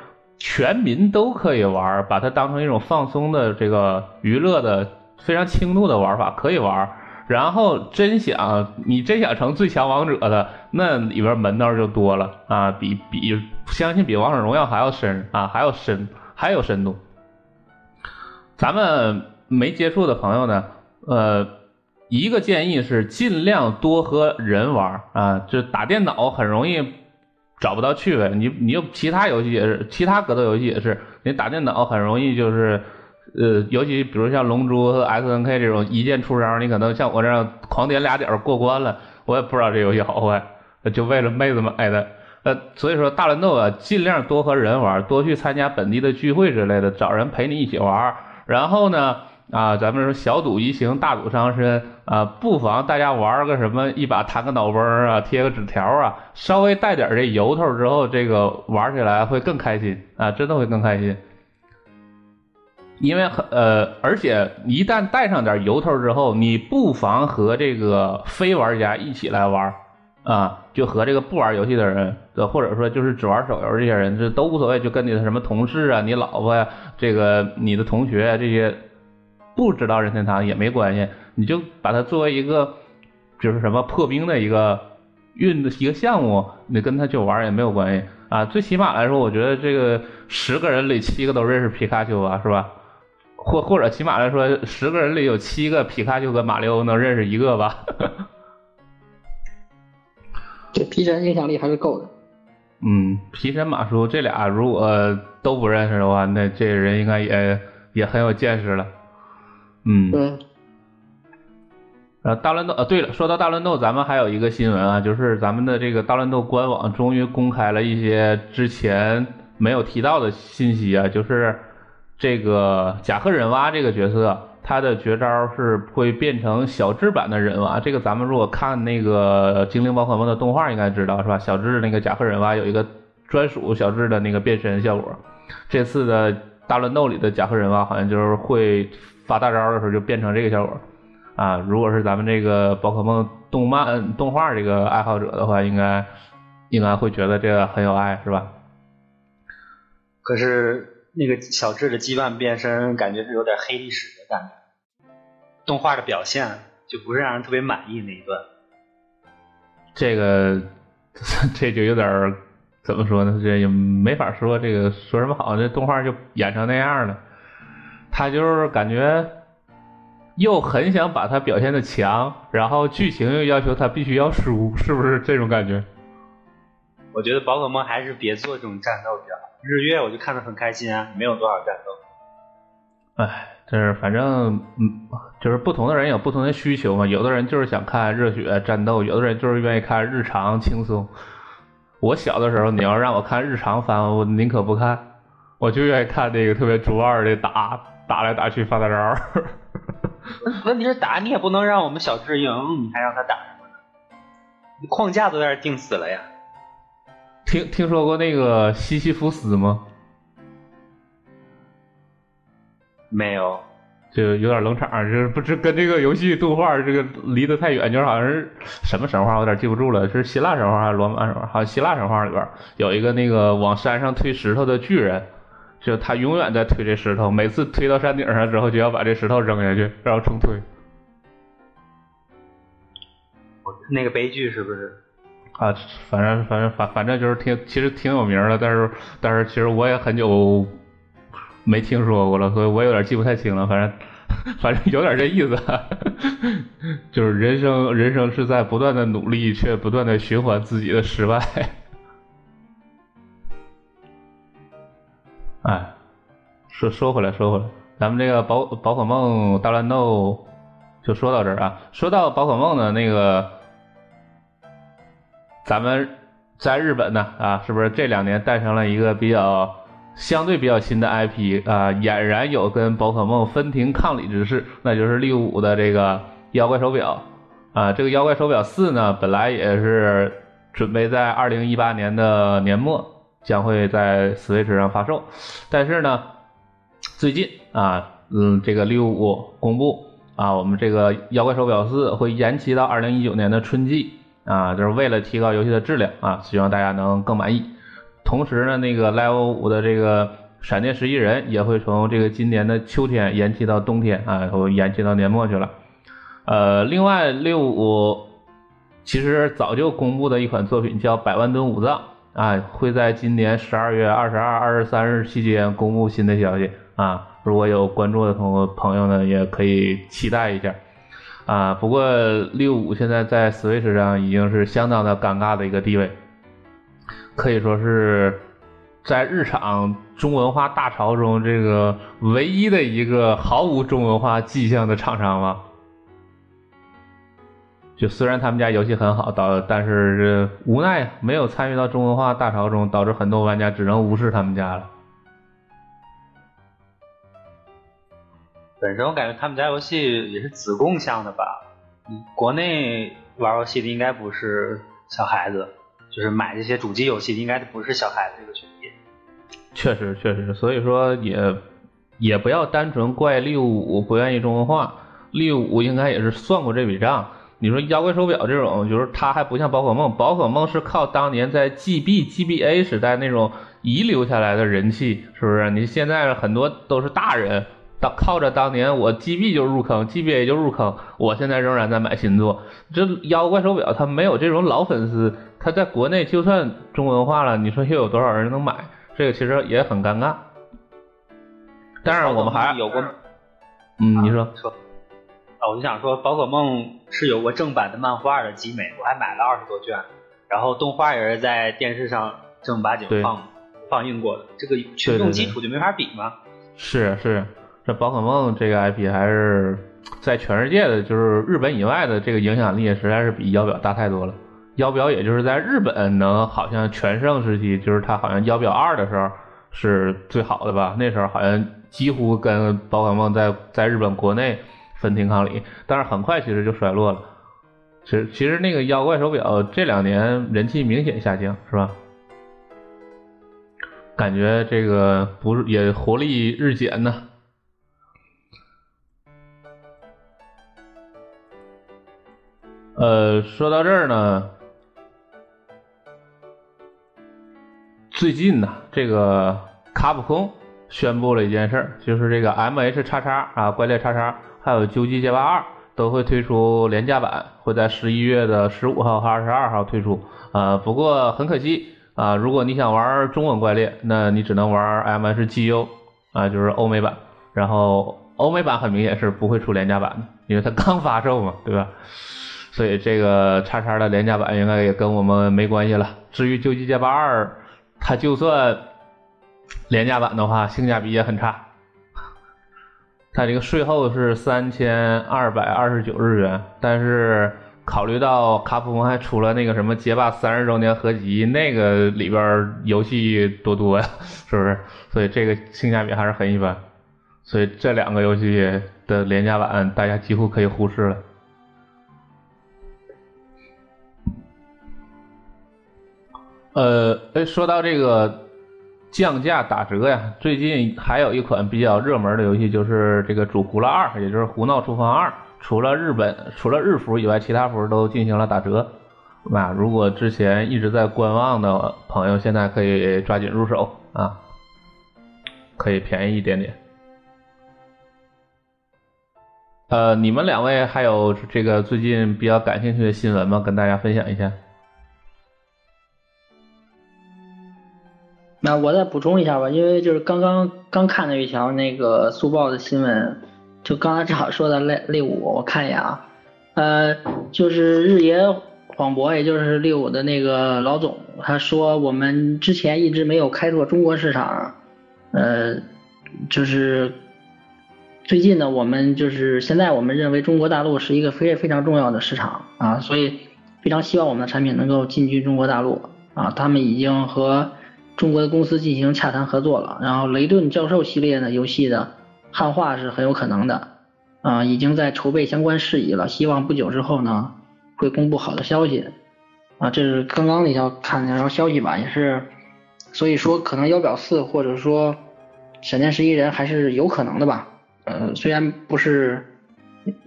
全民都可以玩，把它当成一种放松的这个娱乐的非常轻度的玩法可以玩。然后真想你真想成最强王者的，那里边门道就多了啊，比比相信比王者荣耀还要深啊，还要深，还有深度。咱们没接触的朋友呢，呃，一个建议是尽量多和人玩啊，就打电脑很容易。找不到趣味，你你又其他游戏也是，其他格斗游戏也是，你打电脑很容易就是，呃，尤其比如像龙珠和 S N K 这种一键出招，你可能像我这样狂点俩点过关了，我也不知道这游戏好坏，就为了妹子买的，呃，所以说大乱斗啊，尽量多和人玩，多去参加本地的聚会之类的，找人陪你一起玩，然后呢。啊，咱们说小赌怡情，大赌伤身啊，不妨大家玩个什么，一把弹个脑崩啊，贴个纸条啊，稍微带点这由头之后，这个玩起来会更开心啊，真的会更开心。因为呃，而且一旦带上点由头之后，你不妨和这个非玩家一起来玩啊，就和这个不玩游戏的人，或者说就是只玩手游这些人，这都无所谓，就跟你的什么同事啊、你老婆呀、这个你的同学这些。不知道任天堂也没关系，你就把它作为一个，就是什么破冰的一个运的一个项目，你跟他去玩也没有关系啊。最起码来说，我觉得这个十个人里七个都认识皮卡丘啊，是吧？或或者起码来说，十个人里有七个皮卡丘跟马里奥能认识一个吧？这皮神影响力还是够的。嗯，皮神马叔这俩如果都不认识的话，那这人应该也也很有见识了。嗯，对。呃，大乱斗，呃，对了，说到大乱斗，咱们还有一个新闻啊，就是咱们的这个大乱斗官网终于公开了一些之前没有提到的信息啊，就是这个甲贺忍蛙这个角色，他的绝招是会变成小智版的忍蛙。这个咱们如果看那个精灵宝可梦的动画，应该知道是吧？小智那个甲贺忍蛙有一个专属小智的那个变身效果。这次的大乱斗里的甲贺忍蛙好像就是会。发大招的时候就变成这个效果啊！如果是咱们这个宝可梦动漫动画这个爱好者的话，应该应该会觉得这个很有爱，是吧？可是那个小智的羁绊变身，感觉是有点黑历史的感觉。动画的表现就不是让人特别满意那一段。这个 这就有点怎么说呢？这也没法说，这个说什么好？这动画就演成那样了。他就是感觉又很想把他表现的强，然后剧情又要求他必须要输，是不是这种感觉？我觉得宝可梦还是别做这种战斗比较好。日月我就看得很开心啊，没有多少战斗。哎，就是反正嗯，就是不同的人有不同的需求嘛。有的人就是想看热血战斗，有的人就是愿意看日常轻松。我小的时候，你要让我看日常番，我宁可不看，我就愿意看那个特别中二的打打来打去发大招。问题是打你也不能让我们小智赢，你还让他打什么呢？你框架都在这定死了呀。听听说过那个西西弗斯吗？没有，就有点冷场，就是不知跟这个游戏动画这个离得太远，就是好像是什么神话，我有点记不住了，是希腊神话还是罗马神话？好像希腊神话里边有一个那个往山上推石头的巨人，就他永远在推这石头，每次推到山顶上之后就要把这石头扔下去，然后重推。那个悲剧是不是？啊，反正反正反反正就是挺，其实挺有名的，但是但是其实我也很久。没听说过了，所以我有点记不太清了。反正，反正有点这意思，就是人生，人生是在不断的努力，却不断的循环自己的失败。哎，说说回来，说回来，咱们这个宝宝可梦大乱斗就说到这儿啊。说到宝可梦的那个，咱们在日本呢啊，是不是这两年诞生了一个比较？相对比较新的 IP 啊，俨然有跟宝可梦分庭抗礼之势，那就是六五的这个妖怪手表啊。这个妖怪手表四呢，本来也是准备在二零一八年的年末将会在 Switch 上发售，但是呢，最近啊，嗯，这个六五公布啊，我们这个妖怪手表四会延期到二零一九年的春季啊，就是为了提高游戏的质量啊，希望大家能更满意。同时呢，那个 Level 五的这个闪电十一人也会从这个今年的秋天延期到冬天啊，会延期到年末去了。呃，另外六五其实早就公布的一款作品叫《百万吨武藏》啊，会在今年十二月二十二、二十三日期间公布新的消息啊。如果有关注的同朋友呢，也可以期待一下啊。不过六五现在在 Switch 上已经是相当的尴尬的一个地位。可以说是在日常中文化大潮中，这个唯一的一个毫无中文化迹象的厂商了。就虽然他们家游戏很好，导但是无奈没有参与到中文化大潮中，导致很多玩家只能无视他们家了。本身我感觉他们家游戏也是子供向的吧？国内玩游戏的应该不是小孩子。就是买这些主机游戏的，应该不是小孩子这个群体。确实，确实，所以说也也不要单纯怪六五不愿意中文化，六五应该也是算过这笔账。你说妖怪手表这种，就是它还不像宝可梦，宝可梦是靠当年在 GB、GBA 时代那种遗留下来的人气，是不是？你现在很多都是大人。当靠着当年我 GB 就入坑，GBA 就入坑，我现在仍然在买新作。这妖怪手表它没有这种老粉丝，它在国内就算中文化了，你说又有多少人能买？这个其实也很尴尬。但是我们还有过，嗯，你说说啊，我就想说，宝可梦是有过正版的漫画的集美，我还买了二十多卷，然后动画也是在电视上正儿八经放放映过的，这个群众基础就没法比吗？是是。这宝可梦这个 IP 还是在全世界的，就是日本以外的这个影响力，实在是比妖表大太多了。妖表也就是在日本能好像全盛时期，就是它好像妖表二的时候是最好的吧？那时候好像几乎跟宝可梦在在日本国内分庭抗礼，但是很快其实就衰落了。其实其实那个妖怪手表这两年人气明显下降，是吧？感觉这个不是也活力日减呢？呃，说到这儿呢，最近呢，这个卡普空宣布了一件事儿，就是这个 M H 叉叉啊，怪猎叉叉，还有究极街霸二都会推出廉价版，会在十一月的十五号和二十二号推出。啊，不过很可惜啊，如果你想玩中文怪猎，那你只能玩 M S G U 啊，就是欧美版。然后欧美版很明显是不会出廉价版的，因为它刚发售嘛，对吧？所以这个叉叉的廉价版应该也跟我们没关系了。至于《究极街霸二》，它就算廉价版的话，性价比也很差。它这个税后是三千二百二十九日元，但是考虑到卡普空还出了那个什么街霸三十周年合集，那个里边游戏多多呀，是不是？所以这个性价比还是很一般。所以这两个游戏的廉价版，大家几乎可以忽视了。呃，哎，说到这个降价打折呀，最近还有一款比较热门的游戏，就是这个《主葫芦二》，也就是《胡闹厨房二》。除了日本，除了日服以外，其他服都进行了打折。那如果之前一直在观望的朋友，现在可以抓紧入手啊，可以便宜一点点。呃，你们两位还有这个最近比较感兴趣的新闻吗？跟大家分享一下。那我再补充一下吧，因为就是刚刚刚看了一条那个速报的新闻。就刚才正好说的类类五，我看一眼啊，呃，就是日野广博，也就是猎五的那个老总，他说我们之前一直没有开拓中国市场，呃，就是最近呢，我们就是现在我们认为中国大陆是一个非非常重要的市场啊，所以非常希望我们的产品能够进军中国大陆啊，他们已经和中国的公司进行洽谈合作了，然后雷顿教授系列的游戏的。汉化是很有可能的，啊，已经在筹备相关事宜了，希望不久之后呢会公布好的消息，啊，这是刚刚那条看那条消息吧，也是，所以说可能幺表四或者说闪电十一人还是有可能的吧，呃，虽然不是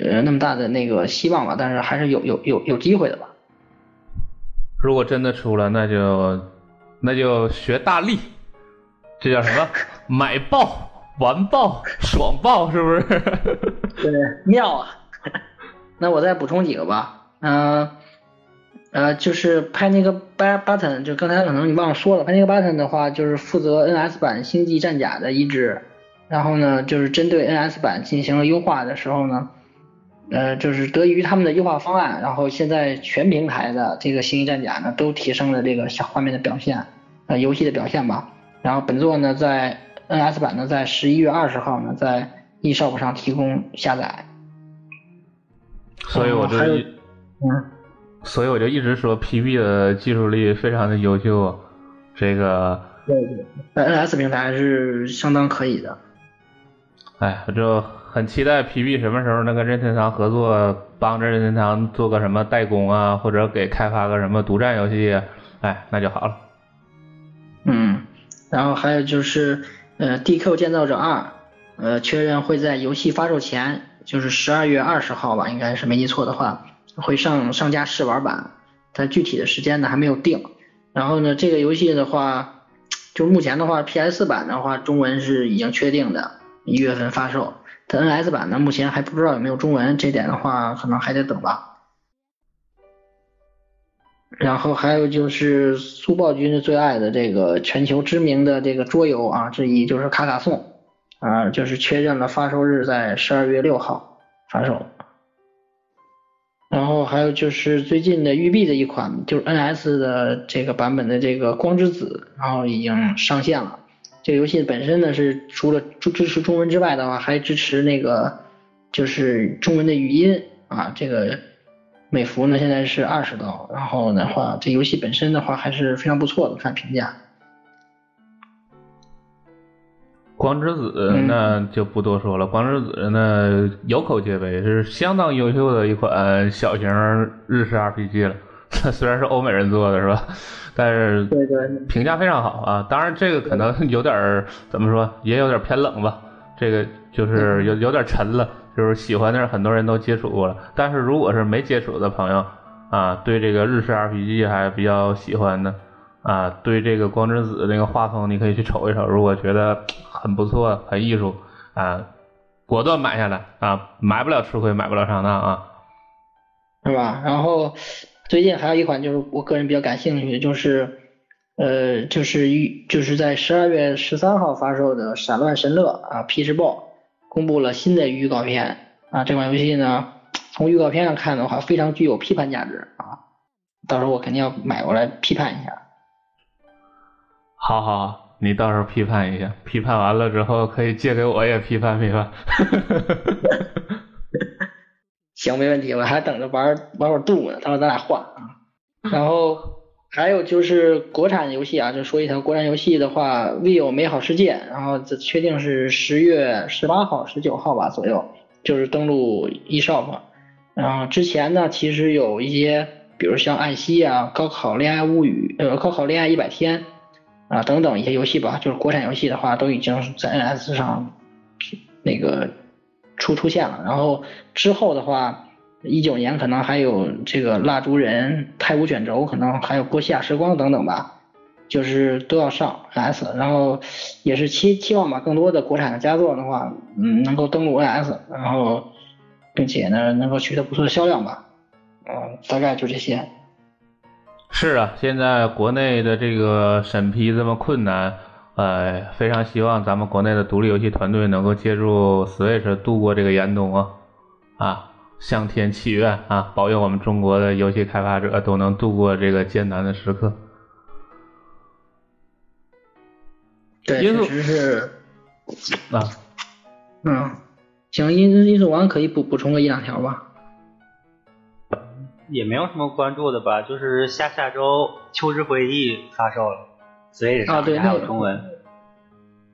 呃那么大的那个希望吧，但是还是有有有有机会的吧。如果真的出了，那就那就学大力，这叫什么？买爆！完爆，爽爆，是不是？对，妙啊！那我再补充几个吧。嗯，呃，就是拍那个 button，就刚才可能你忘了说了，拍那个 button 的话，就是负责 NS 版星际战甲的移植。然后呢，就是针对 NS 版进行了优化的时候呢，呃，就是得益于他们的优化方案，然后现在全平台的这个星际战甲呢，都提升了这个小画面的表现，呃，游戏的表现吧。然后本作呢，在 NS 版呢，在十一月二十号呢，在 eShop 上提供下载。所以我就嗯，所以我就一直说 PB 的技术力非常的优秀，这个对对，在 NS 平台还是相当可以的。哎，我就很期待 PB 什么时候能跟任天堂合作，帮着任天堂做个什么代工啊，或者给开发个什么独占游戏，哎，那就好了。嗯，然后还有就是。呃，DQ 建造者二，呃，确认会在游戏发售前，就是十二月二十号吧，应该是没记错的话，会上上架试玩版，但具体的时间呢还没有定。然后呢，这个游戏的话，就目前的话，PS 版的话，中文是已经确定的，一月份发售。它 NS 版呢，目前还不知道有没有中文，这点的话，可能还得等吧。然后还有就是苏暴君的最爱的这个全球知名的这个桌游啊之一就是卡卡颂啊，就是确认了发售日在十二月六号发售。然后还有就是最近的育碧的一款就是 NS 的这个版本的这个光之子，然后已经上线了。这个游戏本身呢是除了支支持中文之外的话，还支持那个就是中文的语音啊这个。美服呢现在是二十刀，然后的话，这游戏本身的话还是非常不错的，看评价。光之子那就不多说了，光之子那有口皆碑，是相当优秀的一款小型日式 RPG 了。虽然是欧美人做的是吧，但是对对评价非常好啊。当然这个可能有点怎么说，也有点偏冷吧，这个就是有有点沉了。就是喜欢的很多人都接触过了，但是如果是没接触的朋友啊，对这个日式 RPG 还比较喜欢的啊，对这个光之子那个画风，你可以去瞅一瞅。如果觉得很不错、很艺术啊，果断买下来啊，买不了吃亏，买不了上当啊，是吧？然后最近还有一款就是我个人比较感兴趣的，就是呃，就是一就是在十二月十三号发售的《闪乱神乐》啊，P 市报。公布了新的预告片啊，这款游戏呢，从预告片上看的话，非常具有批判价值啊，到时候我肯定要买过来批判一下。好好，你到时候批判一下，批判完了之后可以借给我也批判批判。行，没问题，我还等着玩玩会儿杜呢，到时候咱俩换啊。然后还有就是国产游戏啊，就说一条国产游戏的话，vivo 美好世界，然后这确定是十月十八号、十九号吧左右，就是登陆 eShop。然后之前呢，其实有一些，比如像《暗息》啊，《高考恋爱物语》呃，《高考恋爱一百天》啊等等一些游戏吧，就是国产游戏的话，都已经在 NS 上那个出出现了。然后之后的话，一九年可能还有这个《蜡烛人》《太古卷轴》，可能还有《波西亚时光》等等吧，就是都要上 S。然后也是期期望吧，更多的国产的佳作的话，嗯，能够登陆 NS，然后。并且呢，能够取得不错的销量吧，嗯，大概就这些。是啊，现在国内的这个审批这么困难，呃，非常希望咱们国内的独立游戏团队能够借助 Switch 度过这个严冬啊，啊，向天祈愿啊，保佑我们中国的游戏开发者都能度过这个艰难的时刻。对，确实是啊，嗯。行，音音速王可以补补充个一两条吧？也没有什么关注的吧，就是下下周《秋之回忆》发售了，Switch 上还有中文。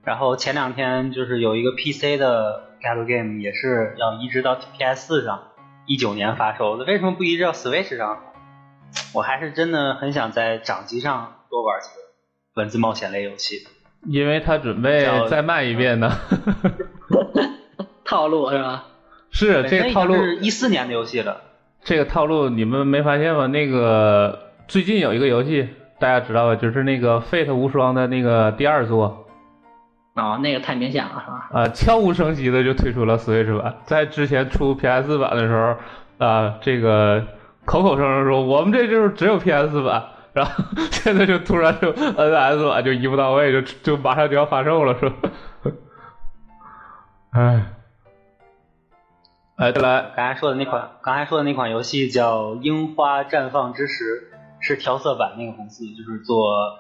然后前两天就是有一个 PC 的 Gal Game 也是要移植到 PS 上，一九年发售的，为什么不移植到 Switch 上？我还是真的很想在掌机上多玩几个文字冒险类游戏，因为他准备再卖一遍呢。套路是吧？是这个套路，是一四年的游戏了。这个套路你们没发现吗？那个最近有一个游戏，大家知道吧？就是那个《Fate 无双》的那个第二作。啊，那个太明显了，是吧？啊，悄无声息的就推出了 Switch 版，在之前出 PS 版的时候，啊，这个口口声声说我们这就是只有 PS 版，然后 现在就突然就 NS 版就一步到位，就就马上就要发售了，是吧？哎。哎，再来，刚才说的那款，刚才说的那款游戏叫《樱花绽放之时》，是调色板那个公司，就是做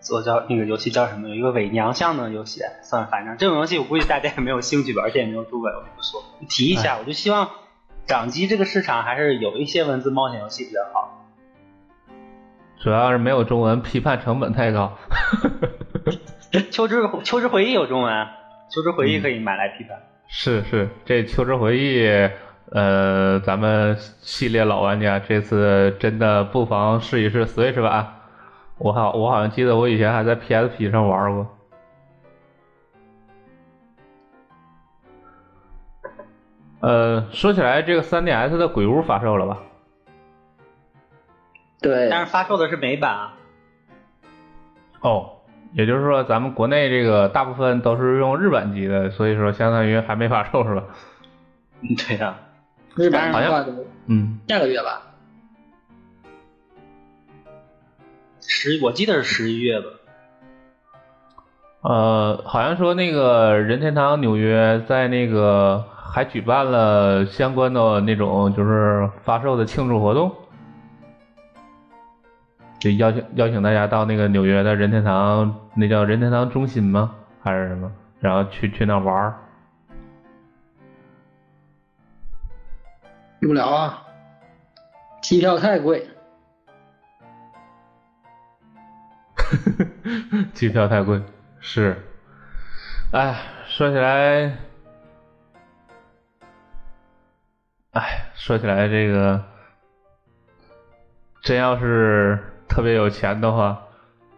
做叫那个游戏叫什么？有一个伪娘像的游戏，算反正这种游戏我估计大家也没有兴趣玩，而且也没有中文，我就不说。提一下，我就希望掌机这个市场还是有一些文字冒险游戏比较好。主要是没有中文，批判成本太高。秋之秋之回忆有中文，秋之回忆可以买来批判。是是，这《秋之回忆》呃，咱们系列老玩家这次真的不妨试一试 Switch 版。我好，我好像记得我以前还在 PSP 上玩过。呃，说起来，这个 3DS 的鬼屋发售了吧？对，但是发售的是美版啊。哦。也就是说，咱们国内这个大部分都是用日版机的，所以说相当于还没发售是吧？嗯，对呀。日版好像嗯，下个月吧。十，我记得是十一月吧。呃，好像说那个任天堂纽约在那个还举办了相关的那种就是发售的庆祝活动。就邀请邀请大家到那个纽约的任天堂，那叫任天堂中心吗？还是什么？然后去去那玩儿。去不了啊，机票太贵。机票太贵，是。哎，说起来，哎，说起来这个，真要是。特别有钱的话，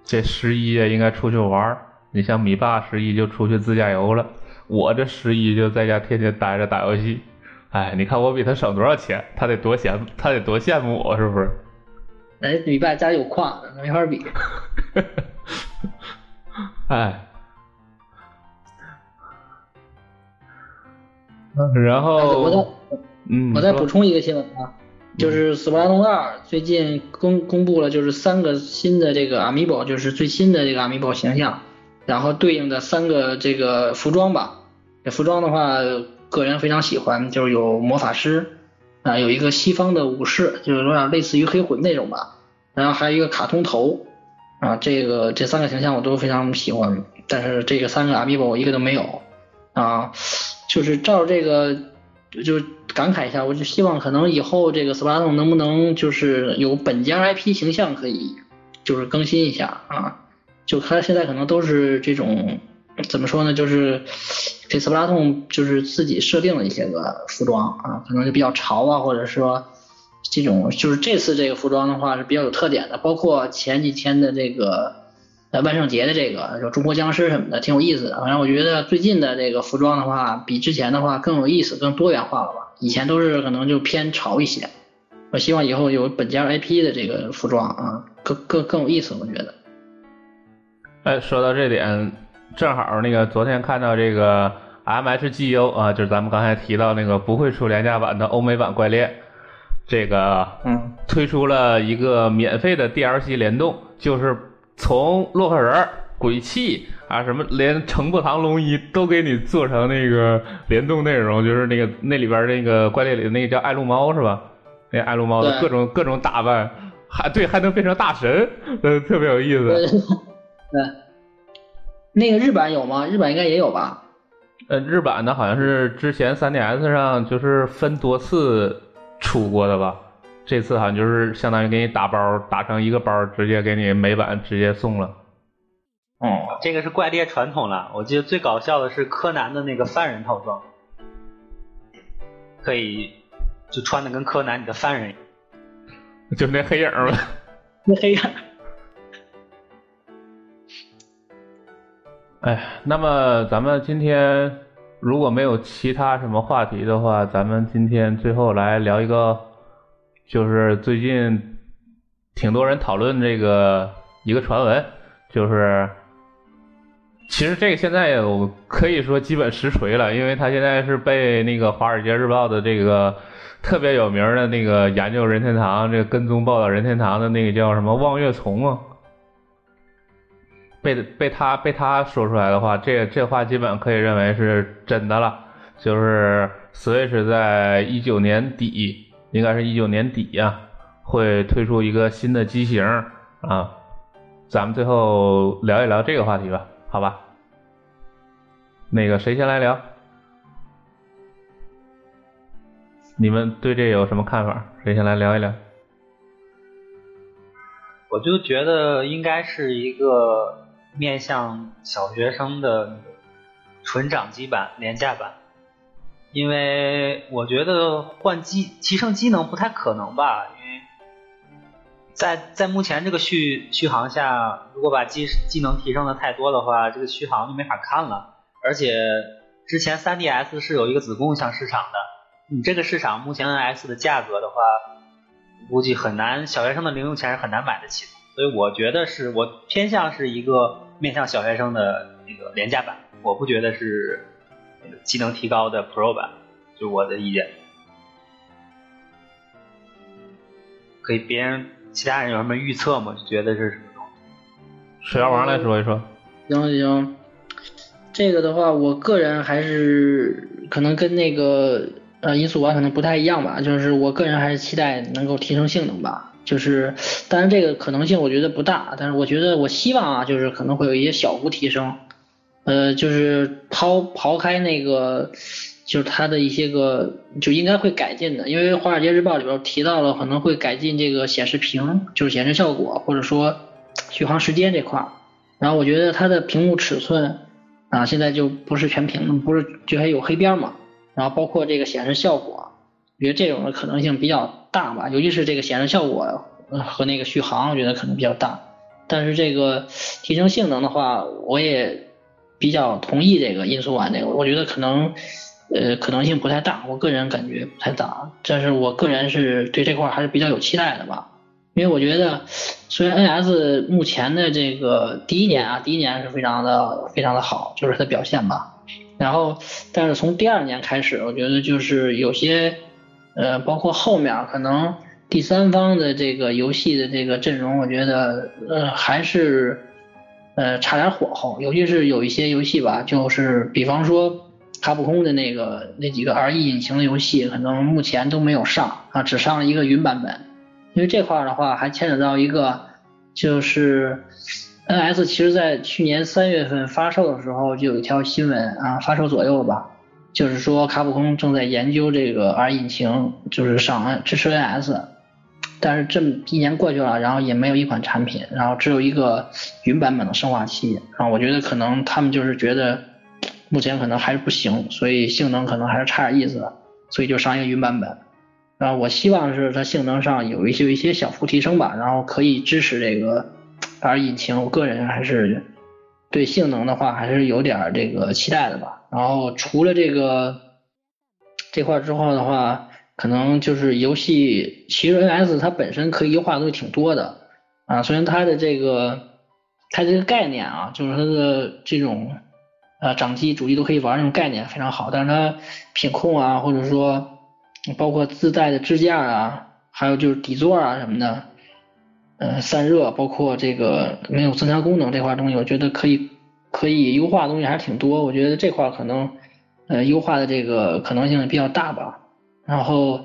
这十一应该出去玩。你像米爸十一就出去自驾游了，我这十一就在家天天待着打游戏。哎，你看我比他省多少钱，他得多羡，他得多羡慕我，是不是？哎，你爸家有矿，没法比。哎，然后我再，嗯，我再补充一个新闻啊。就是《斯巴达通二》最近公公布了，就是三个新的这个 Amiibo，就是最新的这个 Amiibo 形象，然后对应的三个这个服装吧。这服装的话，个人非常喜欢，就是有魔法师啊，有一个西方的武士，就是有点类似于黑魂那种吧，然后还有一个卡通头啊，这个这三个形象我都非常喜欢，但是这个三个 Amiibo 我一个都没有啊，就是照这个就。感慨一下，我就希望可能以后这个斯巴达通能不能就是有本家 IP 形象可以就是更新一下啊，就他现在可能都是这种怎么说呢，就是给斯巴达通就是自己设定了一些个服装啊，可能就比较潮啊，或者说这种就是这次这个服装的话是比较有特点的，包括前几天的这个。呃，万圣节的这个就中国僵尸什么的，挺有意思的。反正我觉得最近的这个服装的话，比之前的话更有意思、更多元化了吧。以前都是可能就偏潮一些。我希望以后有本家 IP 的这个服装啊，更更更有意思。我觉得。哎，说到这点，正好那个昨天看到这个 MHGU 啊，就是咱们刚才提到那个不会出廉价版的欧美版怪猎，这个嗯，推出了一个免费的 DLC 联动，就是。从洛克人、鬼泣啊，什么连程步堂龙一都给你做成那个联动内容，就是那个那里边那个怪猎里的那个叫爱露猫是吧？那爱露猫的各种各种打扮，还对还能变成大神，呃，特别有意思。对，那个日版有吗？日版应该也有吧？呃，日版的好像是之前 3DS 上就是分多次出过的吧。这次好像就是相当于给你打包，打成一个包，直接给你美版直接送了。哦，这个是怪猎传统了。我记得最搞笑的是柯南的那个犯人套装，可以就穿的跟柯南里的犯人，就那黑影儿呗，那黑影。哎，那么咱们今天如果没有其他什么话题的话，咱们今天最后来聊一个。就是最近挺多人讨论这个一个传闻，就是其实这个现在我可以说基本实锤了，因为他现在是被那个《华尔街日报》的这个特别有名的那个研究任天堂、这个跟踪报道任天堂的那个叫什么望月从啊，被被他被他说出来的话，这这话基本可以认为是真的了。就是 Switch 在一九年底。应该是一九年底呀，会推出一个新的机型啊。咱们最后聊一聊这个话题吧，好吧？那个谁先来聊？你们对这有什么看法？谁先来聊一聊？我就觉得应该是一个面向小学生的纯掌机版、廉价版。因为我觉得换机提升机能不太可能吧，因为在在目前这个续续航下，如果把机技能提升的太多的话，这个续航就没法看了。而且之前 3DS 是有一个子共享市场的，你这个市场目前 NS 的价格的话，估计很难小学生的零用钱是很难买得起的。所以我觉得是我偏向是一个面向小学生的那个廉价版，我不觉得是。技能提高的 Pro 版，就我的意见，可以别人其他人有什么预测吗？觉得是什么东西？水妖王来说一说。行行，这个的话，我个人还是可能跟那个呃音速王可能不太一样吧，就是我个人还是期待能够提升性能吧。就是当然这个可能性我觉得不大，但是我觉得我希望啊，就是可能会有一些小幅提升。呃，就是抛刨开那个，就是它的一些个就应该会改进的，因为《华尔街日报》里边提到了可能会改进这个显示屏，就是显示效果或者说续航时间这块儿。然后我觉得它的屏幕尺寸啊，现在就不是全屏，不是就还有黑边嘛。然后包括这个显示效果，我觉得这种的可能性比较大吧，尤其是这个显示效果和那个续航，我觉得可能比较大。但是这个提升性能的话，我也。比较同意这个音速版这个，我觉得可能呃可能性不太大，我个人感觉不太大，但是我个人是对这块还是比较有期待的吧，因为我觉得虽然 NS 目前的这个第一年啊，第一年是非常的非常的好，就是它的表现吧，然后但是从第二年开始，我觉得就是有些呃包括后面可能第三方的这个游戏的这个阵容，我觉得呃还是。呃，差点火候，尤其是有一些游戏吧，就是比方说卡普空的那个那几个 R E 引擎的游戏，可能目前都没有上啊，只上了一个云版本。因为这块的话，还牵扯到一个，就是 N S 其实在去年三月份发售的时候，就有一条新闻啊，发售左右吧，就是说卡普空正在研究这个 R 引擎，就是上支持 NS，但是这么一年过去了，然后也没有一款产品，然后只有一个云版本的生化器，然后我觉得可能他们就是觉得目前可能还是不行，所以性能可能还是差点意思，所以就上一个云版本。然后我希望是它性能上有一些有一些小幅提升吧，然后可以支持这个 R 引擎，我个人还是对性能的话还是有点这个期待的吧。然后除了这个这块之后的话，可能就是游戏，其实 NS 它本身可以优化的东西挺多的啊。虽然它的这个它这个概念啊，就是它的这种呃掌机主机都可以玩那种概念非常好，但是它品控啊，或者说包括自带的支架啊，还有就是底座啊什么的，呃散热，包括这个没有增强功能这块东西，我觉得可以。可以优化的东西还是挺多，我觉得这块可能呃优化的这个可能性比较大吧。然后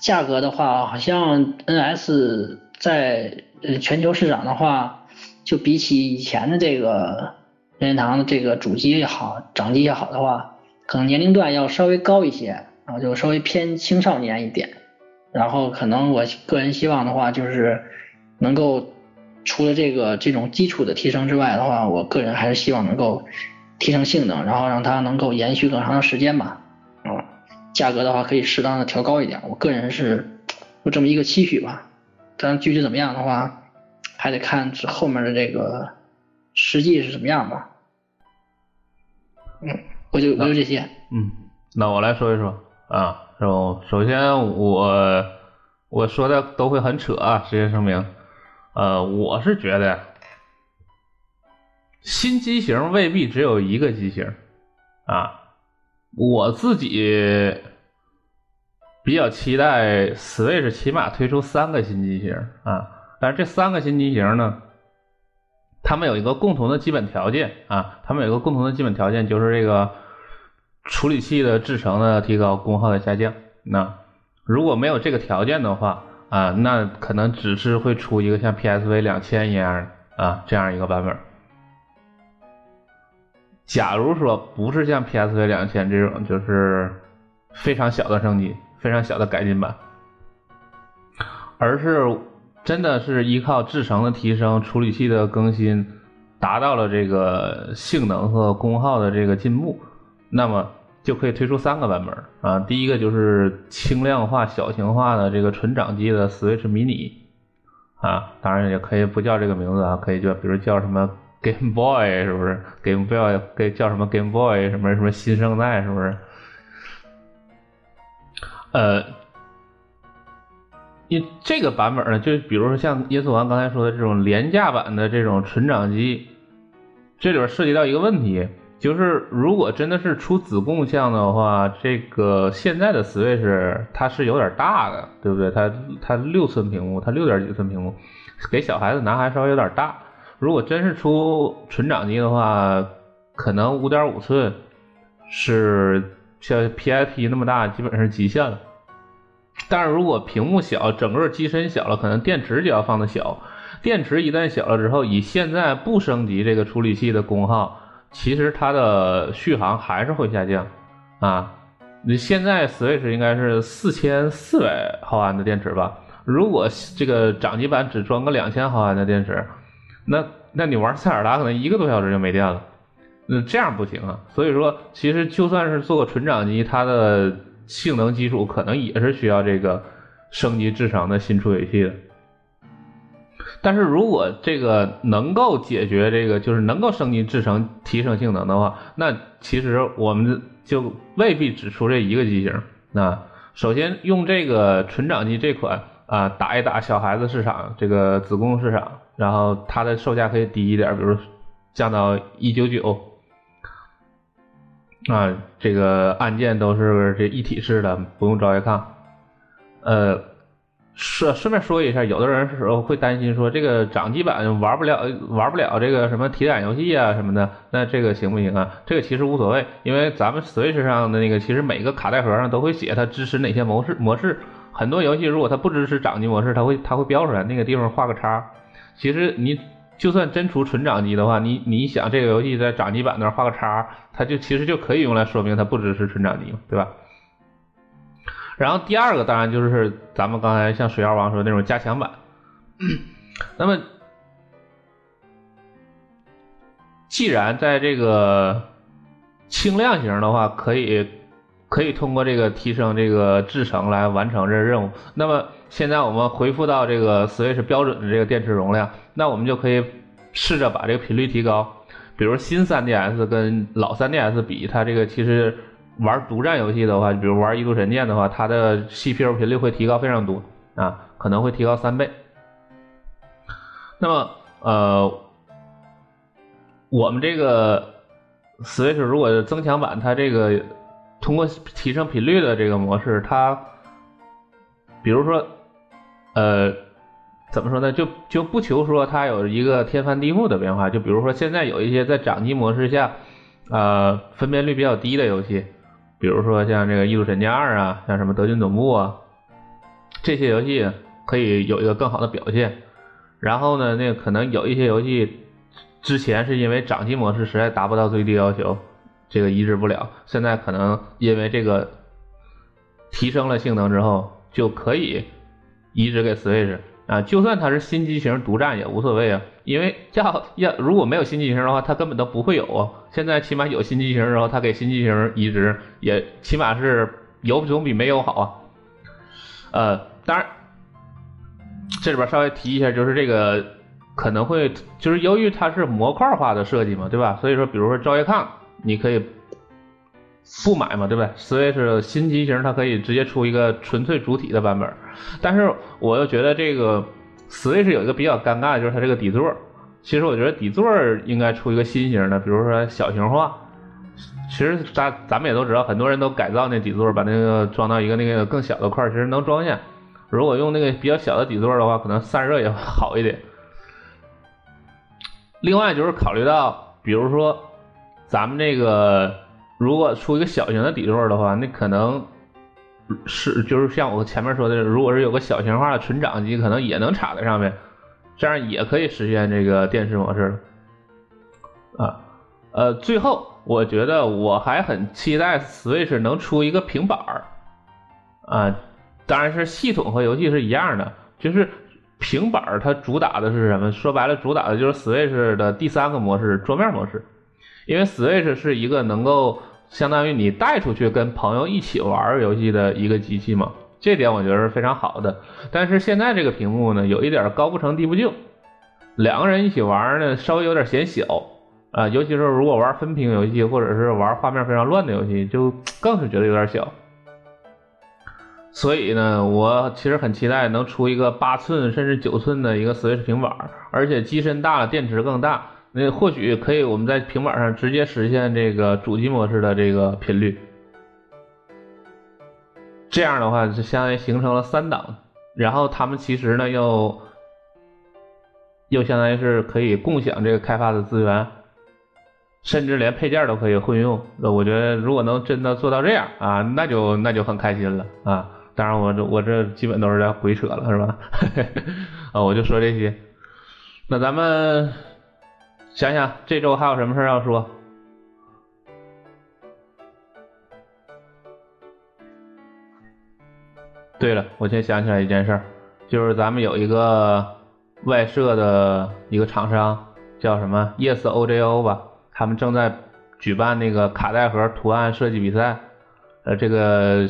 价格的话，好像 NS 在呃全球市场的话，就比起以前的这个任天堂的这个主机也好，掌机也好的话，可能年龄段要稍微高一些，然后就稍微偏青少年一点。然后可能我个人希望的话，就是能够。除了这个这种基础的提升之外的话，我个人还是希望能够提升性能，然后让它能够延续更长的时间吧。嗯，价格的话可以适当的调高一点，我个人是有这么一个期许吧。但具体怎么样的话，还得看这后面的这个实际是怎么样吧。嗯，我就我就这些。嗯，那我来说一说啊，首首先我我说的都会很扯啊，事先声明。呃，我是觉得新机型未必只有一个机型啊。我自己比较期待 Switch 起码推出三个新机型啊。但是这三个新机型呢，他们有一个共同的基本条件啊，他们有一个共同的基本条件就是这个处理器的制程的提高，功耗的下降。那如果没有这个条件的话，啊，那可能只是会出一个像 PSV 两千一样啊这样一个版本。假如说不是像 PSV 两千这种，就是非常小的升级、非常小的改进版，而是真的是依靠制程的提升、处理器的更新，达到了这个性能和功耗的这个进步，那么。就可以推出三个版本啊，第一个就是轻量化、小型化的这个纯掌机的 Switch Mini 啊，当然也可以不叫这个名字啊，可以叫比如叫什么 Game Boy 是不是？Game Boy 给叫什么 Game Boy 什么什么新生代是不是？呃，你这个版本呢，就比如说像耶稣王刚才说的这种廉价版的这种纯掌机，这里边涉及到一个问题。就是如果真的是出子贡像的话，这个现在的 Switch 它是有点大的，对不对？它它六寸屏幕，它六点几寸屏幕，给小孩子拿还稍微有点大。如果真是出纯掌机的话，可能五点五寸是像 P I P 那么大，基本上是极限了。但是如果屏幕小，整个机身小了，可能电池就要放的小。电池一旦小了之后，以现在不升级这个处理器的功耗。其实它的续航还是会下降，啊，你现在 Switch 应该是四千四百毫安的电池吧？如果这个掌机版只装个两千毫安的电池，那那你玩塞尔达可能一个多小时就没电了，那这样不行啊。所以说，其实就算是做个纯掌机，它的性能基础可能也是需要这个升级制成的新处理器的。但是如果这个能够解决这个，就是能够升级制成、提升性能的话，那其实我们就未必只出这一个机型。那首先用这个纯掌机这款啊，打一打小孩子市场，这个子宫市场，然后它的售价可以低一点，比如降到一九九啊，这个按键都是这一体式的，不用照相，呃。顺顺便说一下，有的人时候会担心说这个掌机版玩不了玩不了这个什么体感游戏啊什么的，那这个行不行啊？这个其实无所谓，因为咱们 Switch 上的那个其实每个卡带盒上都会写它支持哪些模式模式。很多游戏如果它不支持掌机模式，它会它会标出来，那个地方画个叉。其实你就算真出纯掌机的话，你你想这个游戏在掌机版那画个叉，它就其实就可以用来说明它不支持纯掌机，对吧？然后第二个当然就是咱们刚才像水妖王说那种加强版。那么，既然在这个轻量型的话，可以可以通过这个提升这个制程来完成这任务，那么现在我们恢复到这个 Switch 标准的这个电池容量，那我们就可以试着把这个频率提高。比如新 3DS 跟老 3DS 比，它这个其实玩独占游戏的话，比如玩《异度神剑》的话，它的 CPU 频率会提高非常多啊，可能会提高三倍。那么，呃，我们这个 Switch 如果增强版，它这个通过提升频率的这个模式，它，比如说，呃，怎么说呢？就就不求说它有一个天翻地覆的变化。就比如说现在有一些在掌机模式下，呃，分辨率比较低的游戏，比如说像这个《异度神剑二》啊，像什么《德军总部》啊，这些游戏可以有一个更好的表现。然后呢，那个可能有一些游戏之前是因为掌机模式实在达不到最低要求，这个移植不了。现在可能因为这个提升了性能之后，就可以移植给 Switch 啊。就算它是新机型独占也无所谓啊，因为要要如果没有新机型的话，它根本都不会有啊。现在起码有新机型之后，它给新机型移植也起码是有总比没有好啊。呃，当然。这里边稍微提一下，就是这个可能会，就是由于它是模块化的设计嘛，对吧？所以说，比如说朝夜抗，你可以不买嘛，对不对？Switch 新机型它可以直接出一个纯粹主体的版本，但是我又觉得这个 Switch 有一个比较尴尬的就是它这个底座，其实我觉得底座应该出一个新型的，比如说小型化。其实咱咱们也都知道，很多人都改造那底座，把那个装到一个那个更小的块，其实能装下。如果用那个比较小的底座的话，可能散热也好一点。另外就是考虑到，比如说咱们这个如果出一个小型的底座的话，那可能是就是像我前面说的，如果是有个小型化的纯掌机，可能也能插在上面，这样也可以实现这个电视模式。啊，呃，最后我觉得我还很期待 Switch 能出一个平板儿，啊。当然是系统和游戏是一样的，就是平板儿它主打的是什么？说白了，主打的就是 Switch 的第三个模式——桌面模式。因为 Switch 是一个能够相当于你带出去跟朋友一起玩游戏的一个机器嘛，这点我觉得是非常好的。但是现在这个屏幕呢，有一点高不成低不就，两个人一起玩呢，稍微有点显小啊，尤其是如果玩分屏游戏或者是玩画面非常乱的游戏，就更是觉得有点小。所以呢，我其实很期待能出一个八寸甚至九寸的一个 Switch 平板，而且机身大了，电池更大，那或许可以我们在平板上直接实现这个主机模式的这个频率。这样的话，就相当于形成了三档，然后他们其实呢又又相当于是可以共享这个开发的资源，甚至连配件都可以混用。那我觉得如果能真的做到这样啊，那就那就很开心了啊。当然，我这我这基本都是在鬼扯了，是吧？啊，我就说这些。那咱们想想这周还有什么事要说？对了，我先想起来一件事儿，就是咱们有一个外设的一个厂商，叫什么 Yes OJO 吧，他们正在举办那个卡带盒图案设计比赛，呃，这个。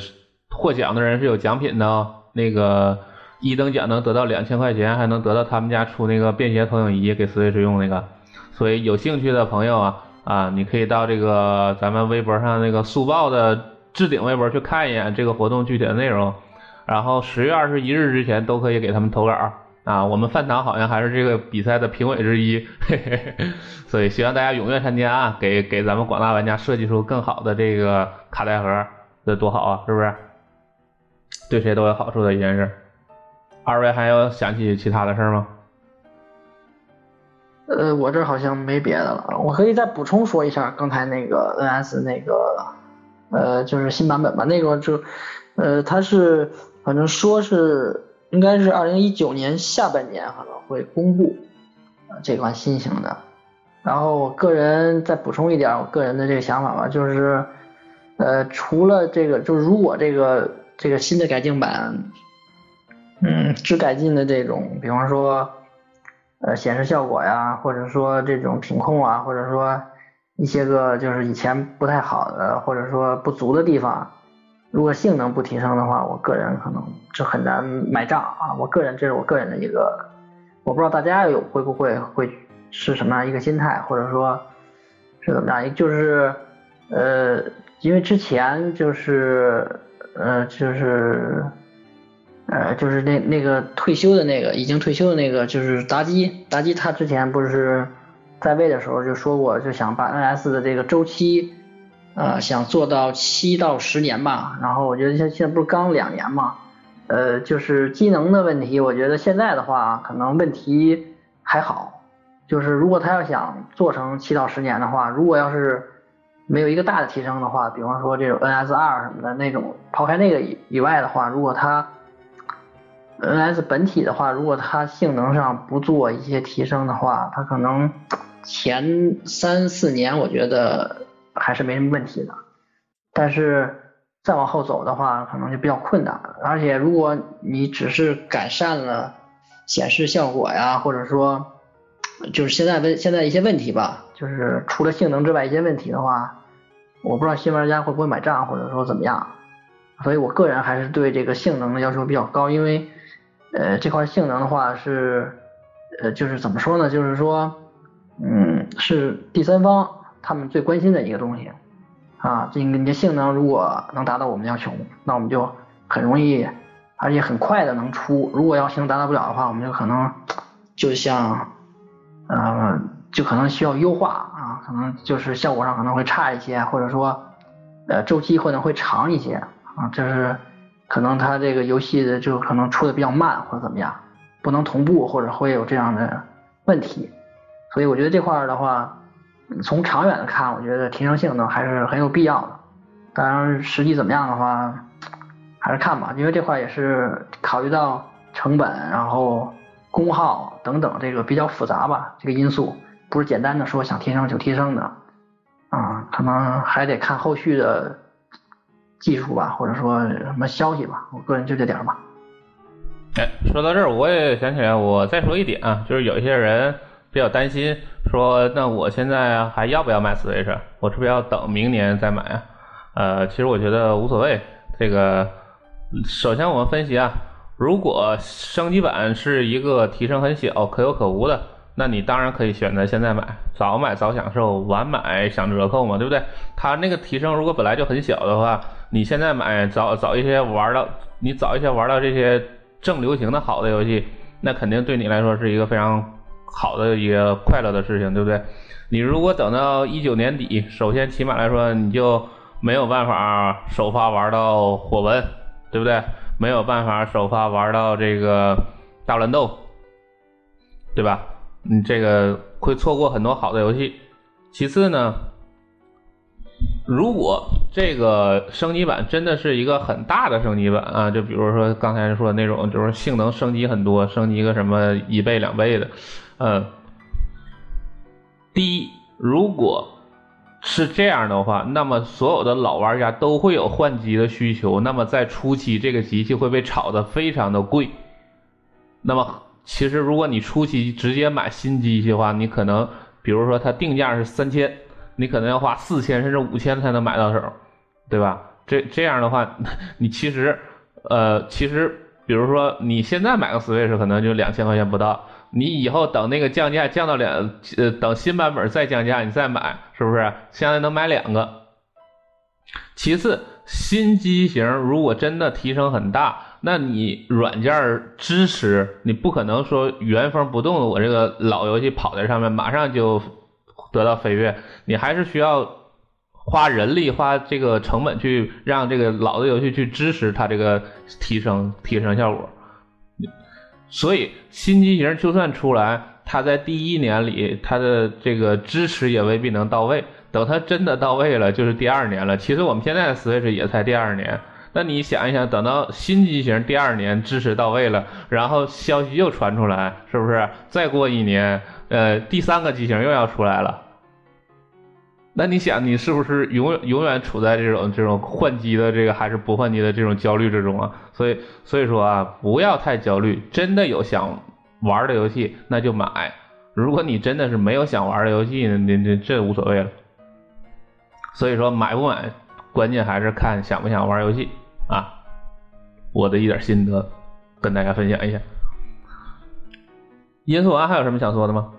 获奖的人是有奖品的，那个一等奖能得到两千块钱，还能得到他们家出那个便携投影仪给 Switch 用那个。所以有兴趣的朋友啊啊，你可以到这个咱们微博上那个速报的置顶微博去看一眼这个活动具体的内容。然后十月二十一日之前都可以给他们投稿啊。我们饭堂好像还是这个比赛的评委之一，嘿嘿嘿。所以希望大家踊跃参加啊，给给咱们广大玩家设计出更好的这个卡带盒，这多好啊，是不是？对谁都有好处的一件事。二位还有想起其他的事吗？呃，我这好像没别的了。我可以再补充说一下刚才那个 NS 那个，呃，就是新版本吧。那个就，呃，它是反正说是应该是二零一九年下半年可能会公布。这款新型的。然后我个人再补充一点我个人的这个想法吧，就是，呃，除了这个，就是如果这个这个新的改进版，嗯，只改进的这种，比方说，呃，显示效果呀，或者说这种品控啊，或者说一些个就是以前不太好的，或者说不足的地方，如果性能不提升的话，我个人可能就很难买账啊。我个人这是我个人的一个，我不知道大家有会不会会。是什么样一个心态，或者说，是怎么样？就是，呃，因为之前就是，呃，就是，呃，就是那那个退休的那个，已经退休的那个，就是达基，达基他之前不是在位的时候就说过，就想把 NS 的这个周期，呃，想做到七到十年吧。然后我觉得现现在不是刚两年嘛，呃，就是机能的问题，我觉得现在的话可能问题还好。就是如果他要想做成七到十年的话，如果要是没有一个大的提升的话，比方说这种 NS 二什么的那种，抛开那个以以外的话，如果它 NS 本体的话，如果它性能上不做一些提升的话，它可能前三四年我觉得还是没什么问题的，但是再往后走的话，可能就比较困难了。而且如果你只是改善了显示效果呀，或者说就是现在问现在一些问题吧，就是除了性能之外一些问题的话，我不知道新玩家会不会买账，或者说怎么样。所以我个人还是对这个性能的要求比较高，因为呃这块性能的话是呃就是怎么说呢，就是说嗯是第三方他们最关心的一个东西啊，这你的性能如果能达到我们要求，那我们就很容易而且很快的能出。如果要性能达到不了的话，我们就可能就像。嗯，就可能需要优化啊，可能就是效果上可能会差一些，或者说，呃，周期可能会长一些啊，就是可能它这个游戏的就可能出的比较慢或者怎么样，不能同步或者会有这样的问题，所以我觉得这块儿的话，从长远的看，我觉得提升性能还是很有必要的。当然，实际怎么样的话，还是看吧，因为这块也是考虑到成本，然后。功耗等等，这个比较复杂吧，这个因素不是简单的说想提升就提升的，啊，可能还得看后续的技术吧，或者说什么消息吧，我个人就这点吧。哎，说到这儿，我也想起来，我再说一点啊，就是有一些人比较担心，说那我现在还要不要买 Switch？我是不是要等明年再买啊？呃，其实我觉得无所谓，这个首先我们分析啊。如果升级版是一个提升很小、可有可无的，那你当然可以选择现在买，早买早享受，晚买享折扣嘛，对不对？它那个提升如果本来就很小的话，你现在买早早一些玩到，你早一些玩到这些正流行的好的游戏，那肯定对你来说是一个非常好的一个快乐的事情，对不对？你如果等到一九年底，首先起码来说你就没有办法首发玩到火纹，对不对？没有办法首发玩到这个大乱斗，对吧？你这个会错过很多好的游戏。其次呢，如果这个升级版真的是一个很大的升级版啊，就比如说刚才说的那种，就是性能升级很多，升级个什么一倍两倍的，嗯，第一，如果。是这样的话，那么所有的老玩家都会有换机的需求。那么在初期，这个机器会被炒得非常的贵。那么其实如果你初期直接买新机器的话，你可能比如说它定价是三千，你可能要花四千甚至五千才能买到手，对吧？这这样的话，你其实呃，其实比如说你现在买个 Switch 可能就两千块钱不到。你以后等那个降价降到两呃，等新版本再降价，你再买，是不是相当于能买两个？其次，新机型如果真的提升很大，那你软件支持，你不可能说原封不动的我这个老游戏跑在上面马上就得到飞跃，你还是需要花人力花这个成本去让这个老的游戏去支持它这个提升提升效果。所以新机型就算出来，它在第一年里它的这个支持也未必能到位。等它真的到位了，就是第二年了。其实我们现在的 Switch 也才第二年，那你想一想，等到新机型第二年支持到位了，然后消息又传出来，是不是？再过一年，呃，第三个机型又要出来了。那你想，你是不是永远永远处在这种这种换机的这个还是不换机的这种焦虑之中啊？所以所以说啊，不要太焦虑。真的有想玩的游戏，那就买。如果你真的是没有想玩的游戏，那那这无所谓了。所以说买不买，关键还是看想不想玩游戏啊。我的一点心得跟大家分享一下。因素完还有什么想说的吗？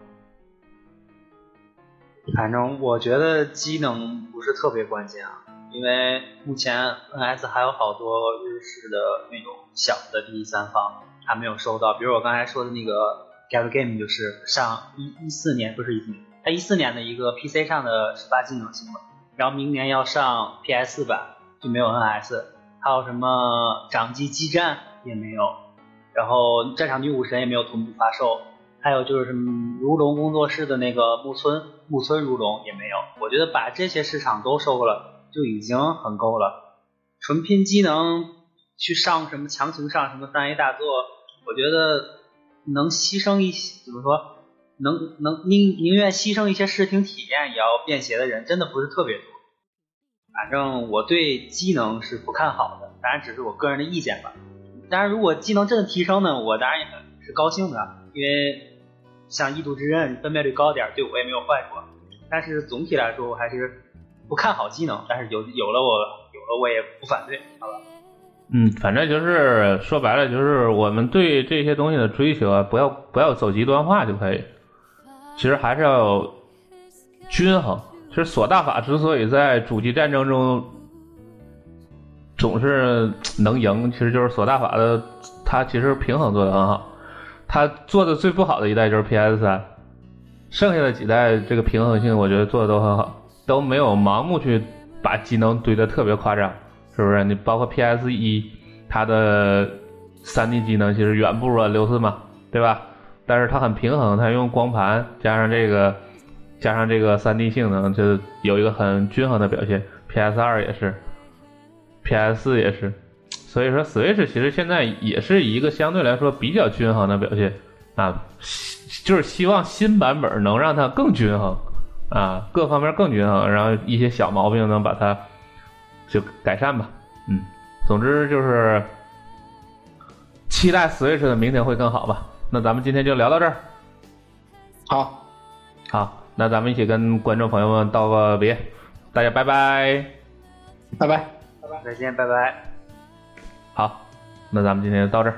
反正我觉得机能不是特别关键啊，因为目前 NS 还有好多日式的那种小的第三方还没有收到，比如我刚才说的那个 Get Game 就是上一一四年不是一四年，它一四年的一个 PC 上的十八技能新闻，然后明年要上 PS 版就没有 NS，还有什么掌机激战也没有，然后战场女武神也没有同步发售。还有就是什么如龙工作室的那个木村木村如龙也没有，我觉得把这些市场都收了就已经很够了。纯拼机能去上什么强行上什么三 A 大作，我觉得能牺牲一些怎么说，能能宁宁愿牺牲一些视听体验也要便携的人真的不是特别多。反正我对机能是不看好的，当然只是我个人的意见吧。当然如果机能真的提升呢，我当然也是高兴的。因为像异度之刃分辨率高点，对我也没有坏处。但是总体来说，我还是不看好技能。但是有有了我有了我也不反对，好吧？嗯，反正就是说白了，就是我们对这些东西的追求啊，不要不要走极端化就可以。其实还是要均衡。其实索大法之所以在主机战争中总是能赢，其实就是索大法的它其实平衡做的很好。他做的最不好的一代就是 PS 三，剩下的几代这个平衡性我觉得做的都很好，都没有盲目去把机能堆的特别夸张，是不是？你包括 PS 一，它的三 D 机能其实远不如六四嘛，对吧？但是它很平衡，它用光盘加上这个加上这个三 D 性能，就有一个很均衡的表现。PS 二也是，PS 四也是。所以说，Switch 其实现在也是一个相对来说比较均衡的表现啊，就是希望新版本能让它更均衡啊，各方面更均衡，然后一些小毛病能把它就改善吧。嗯，总之就是期待 Switch 的明天会更好吧。那咱们今天就聊到这儿。好，好，那咱们一起跟观众朋友们道个别，大家拜拜，拜拜，拜拜，再见，拜拜。好，那咱们今天就到这儿。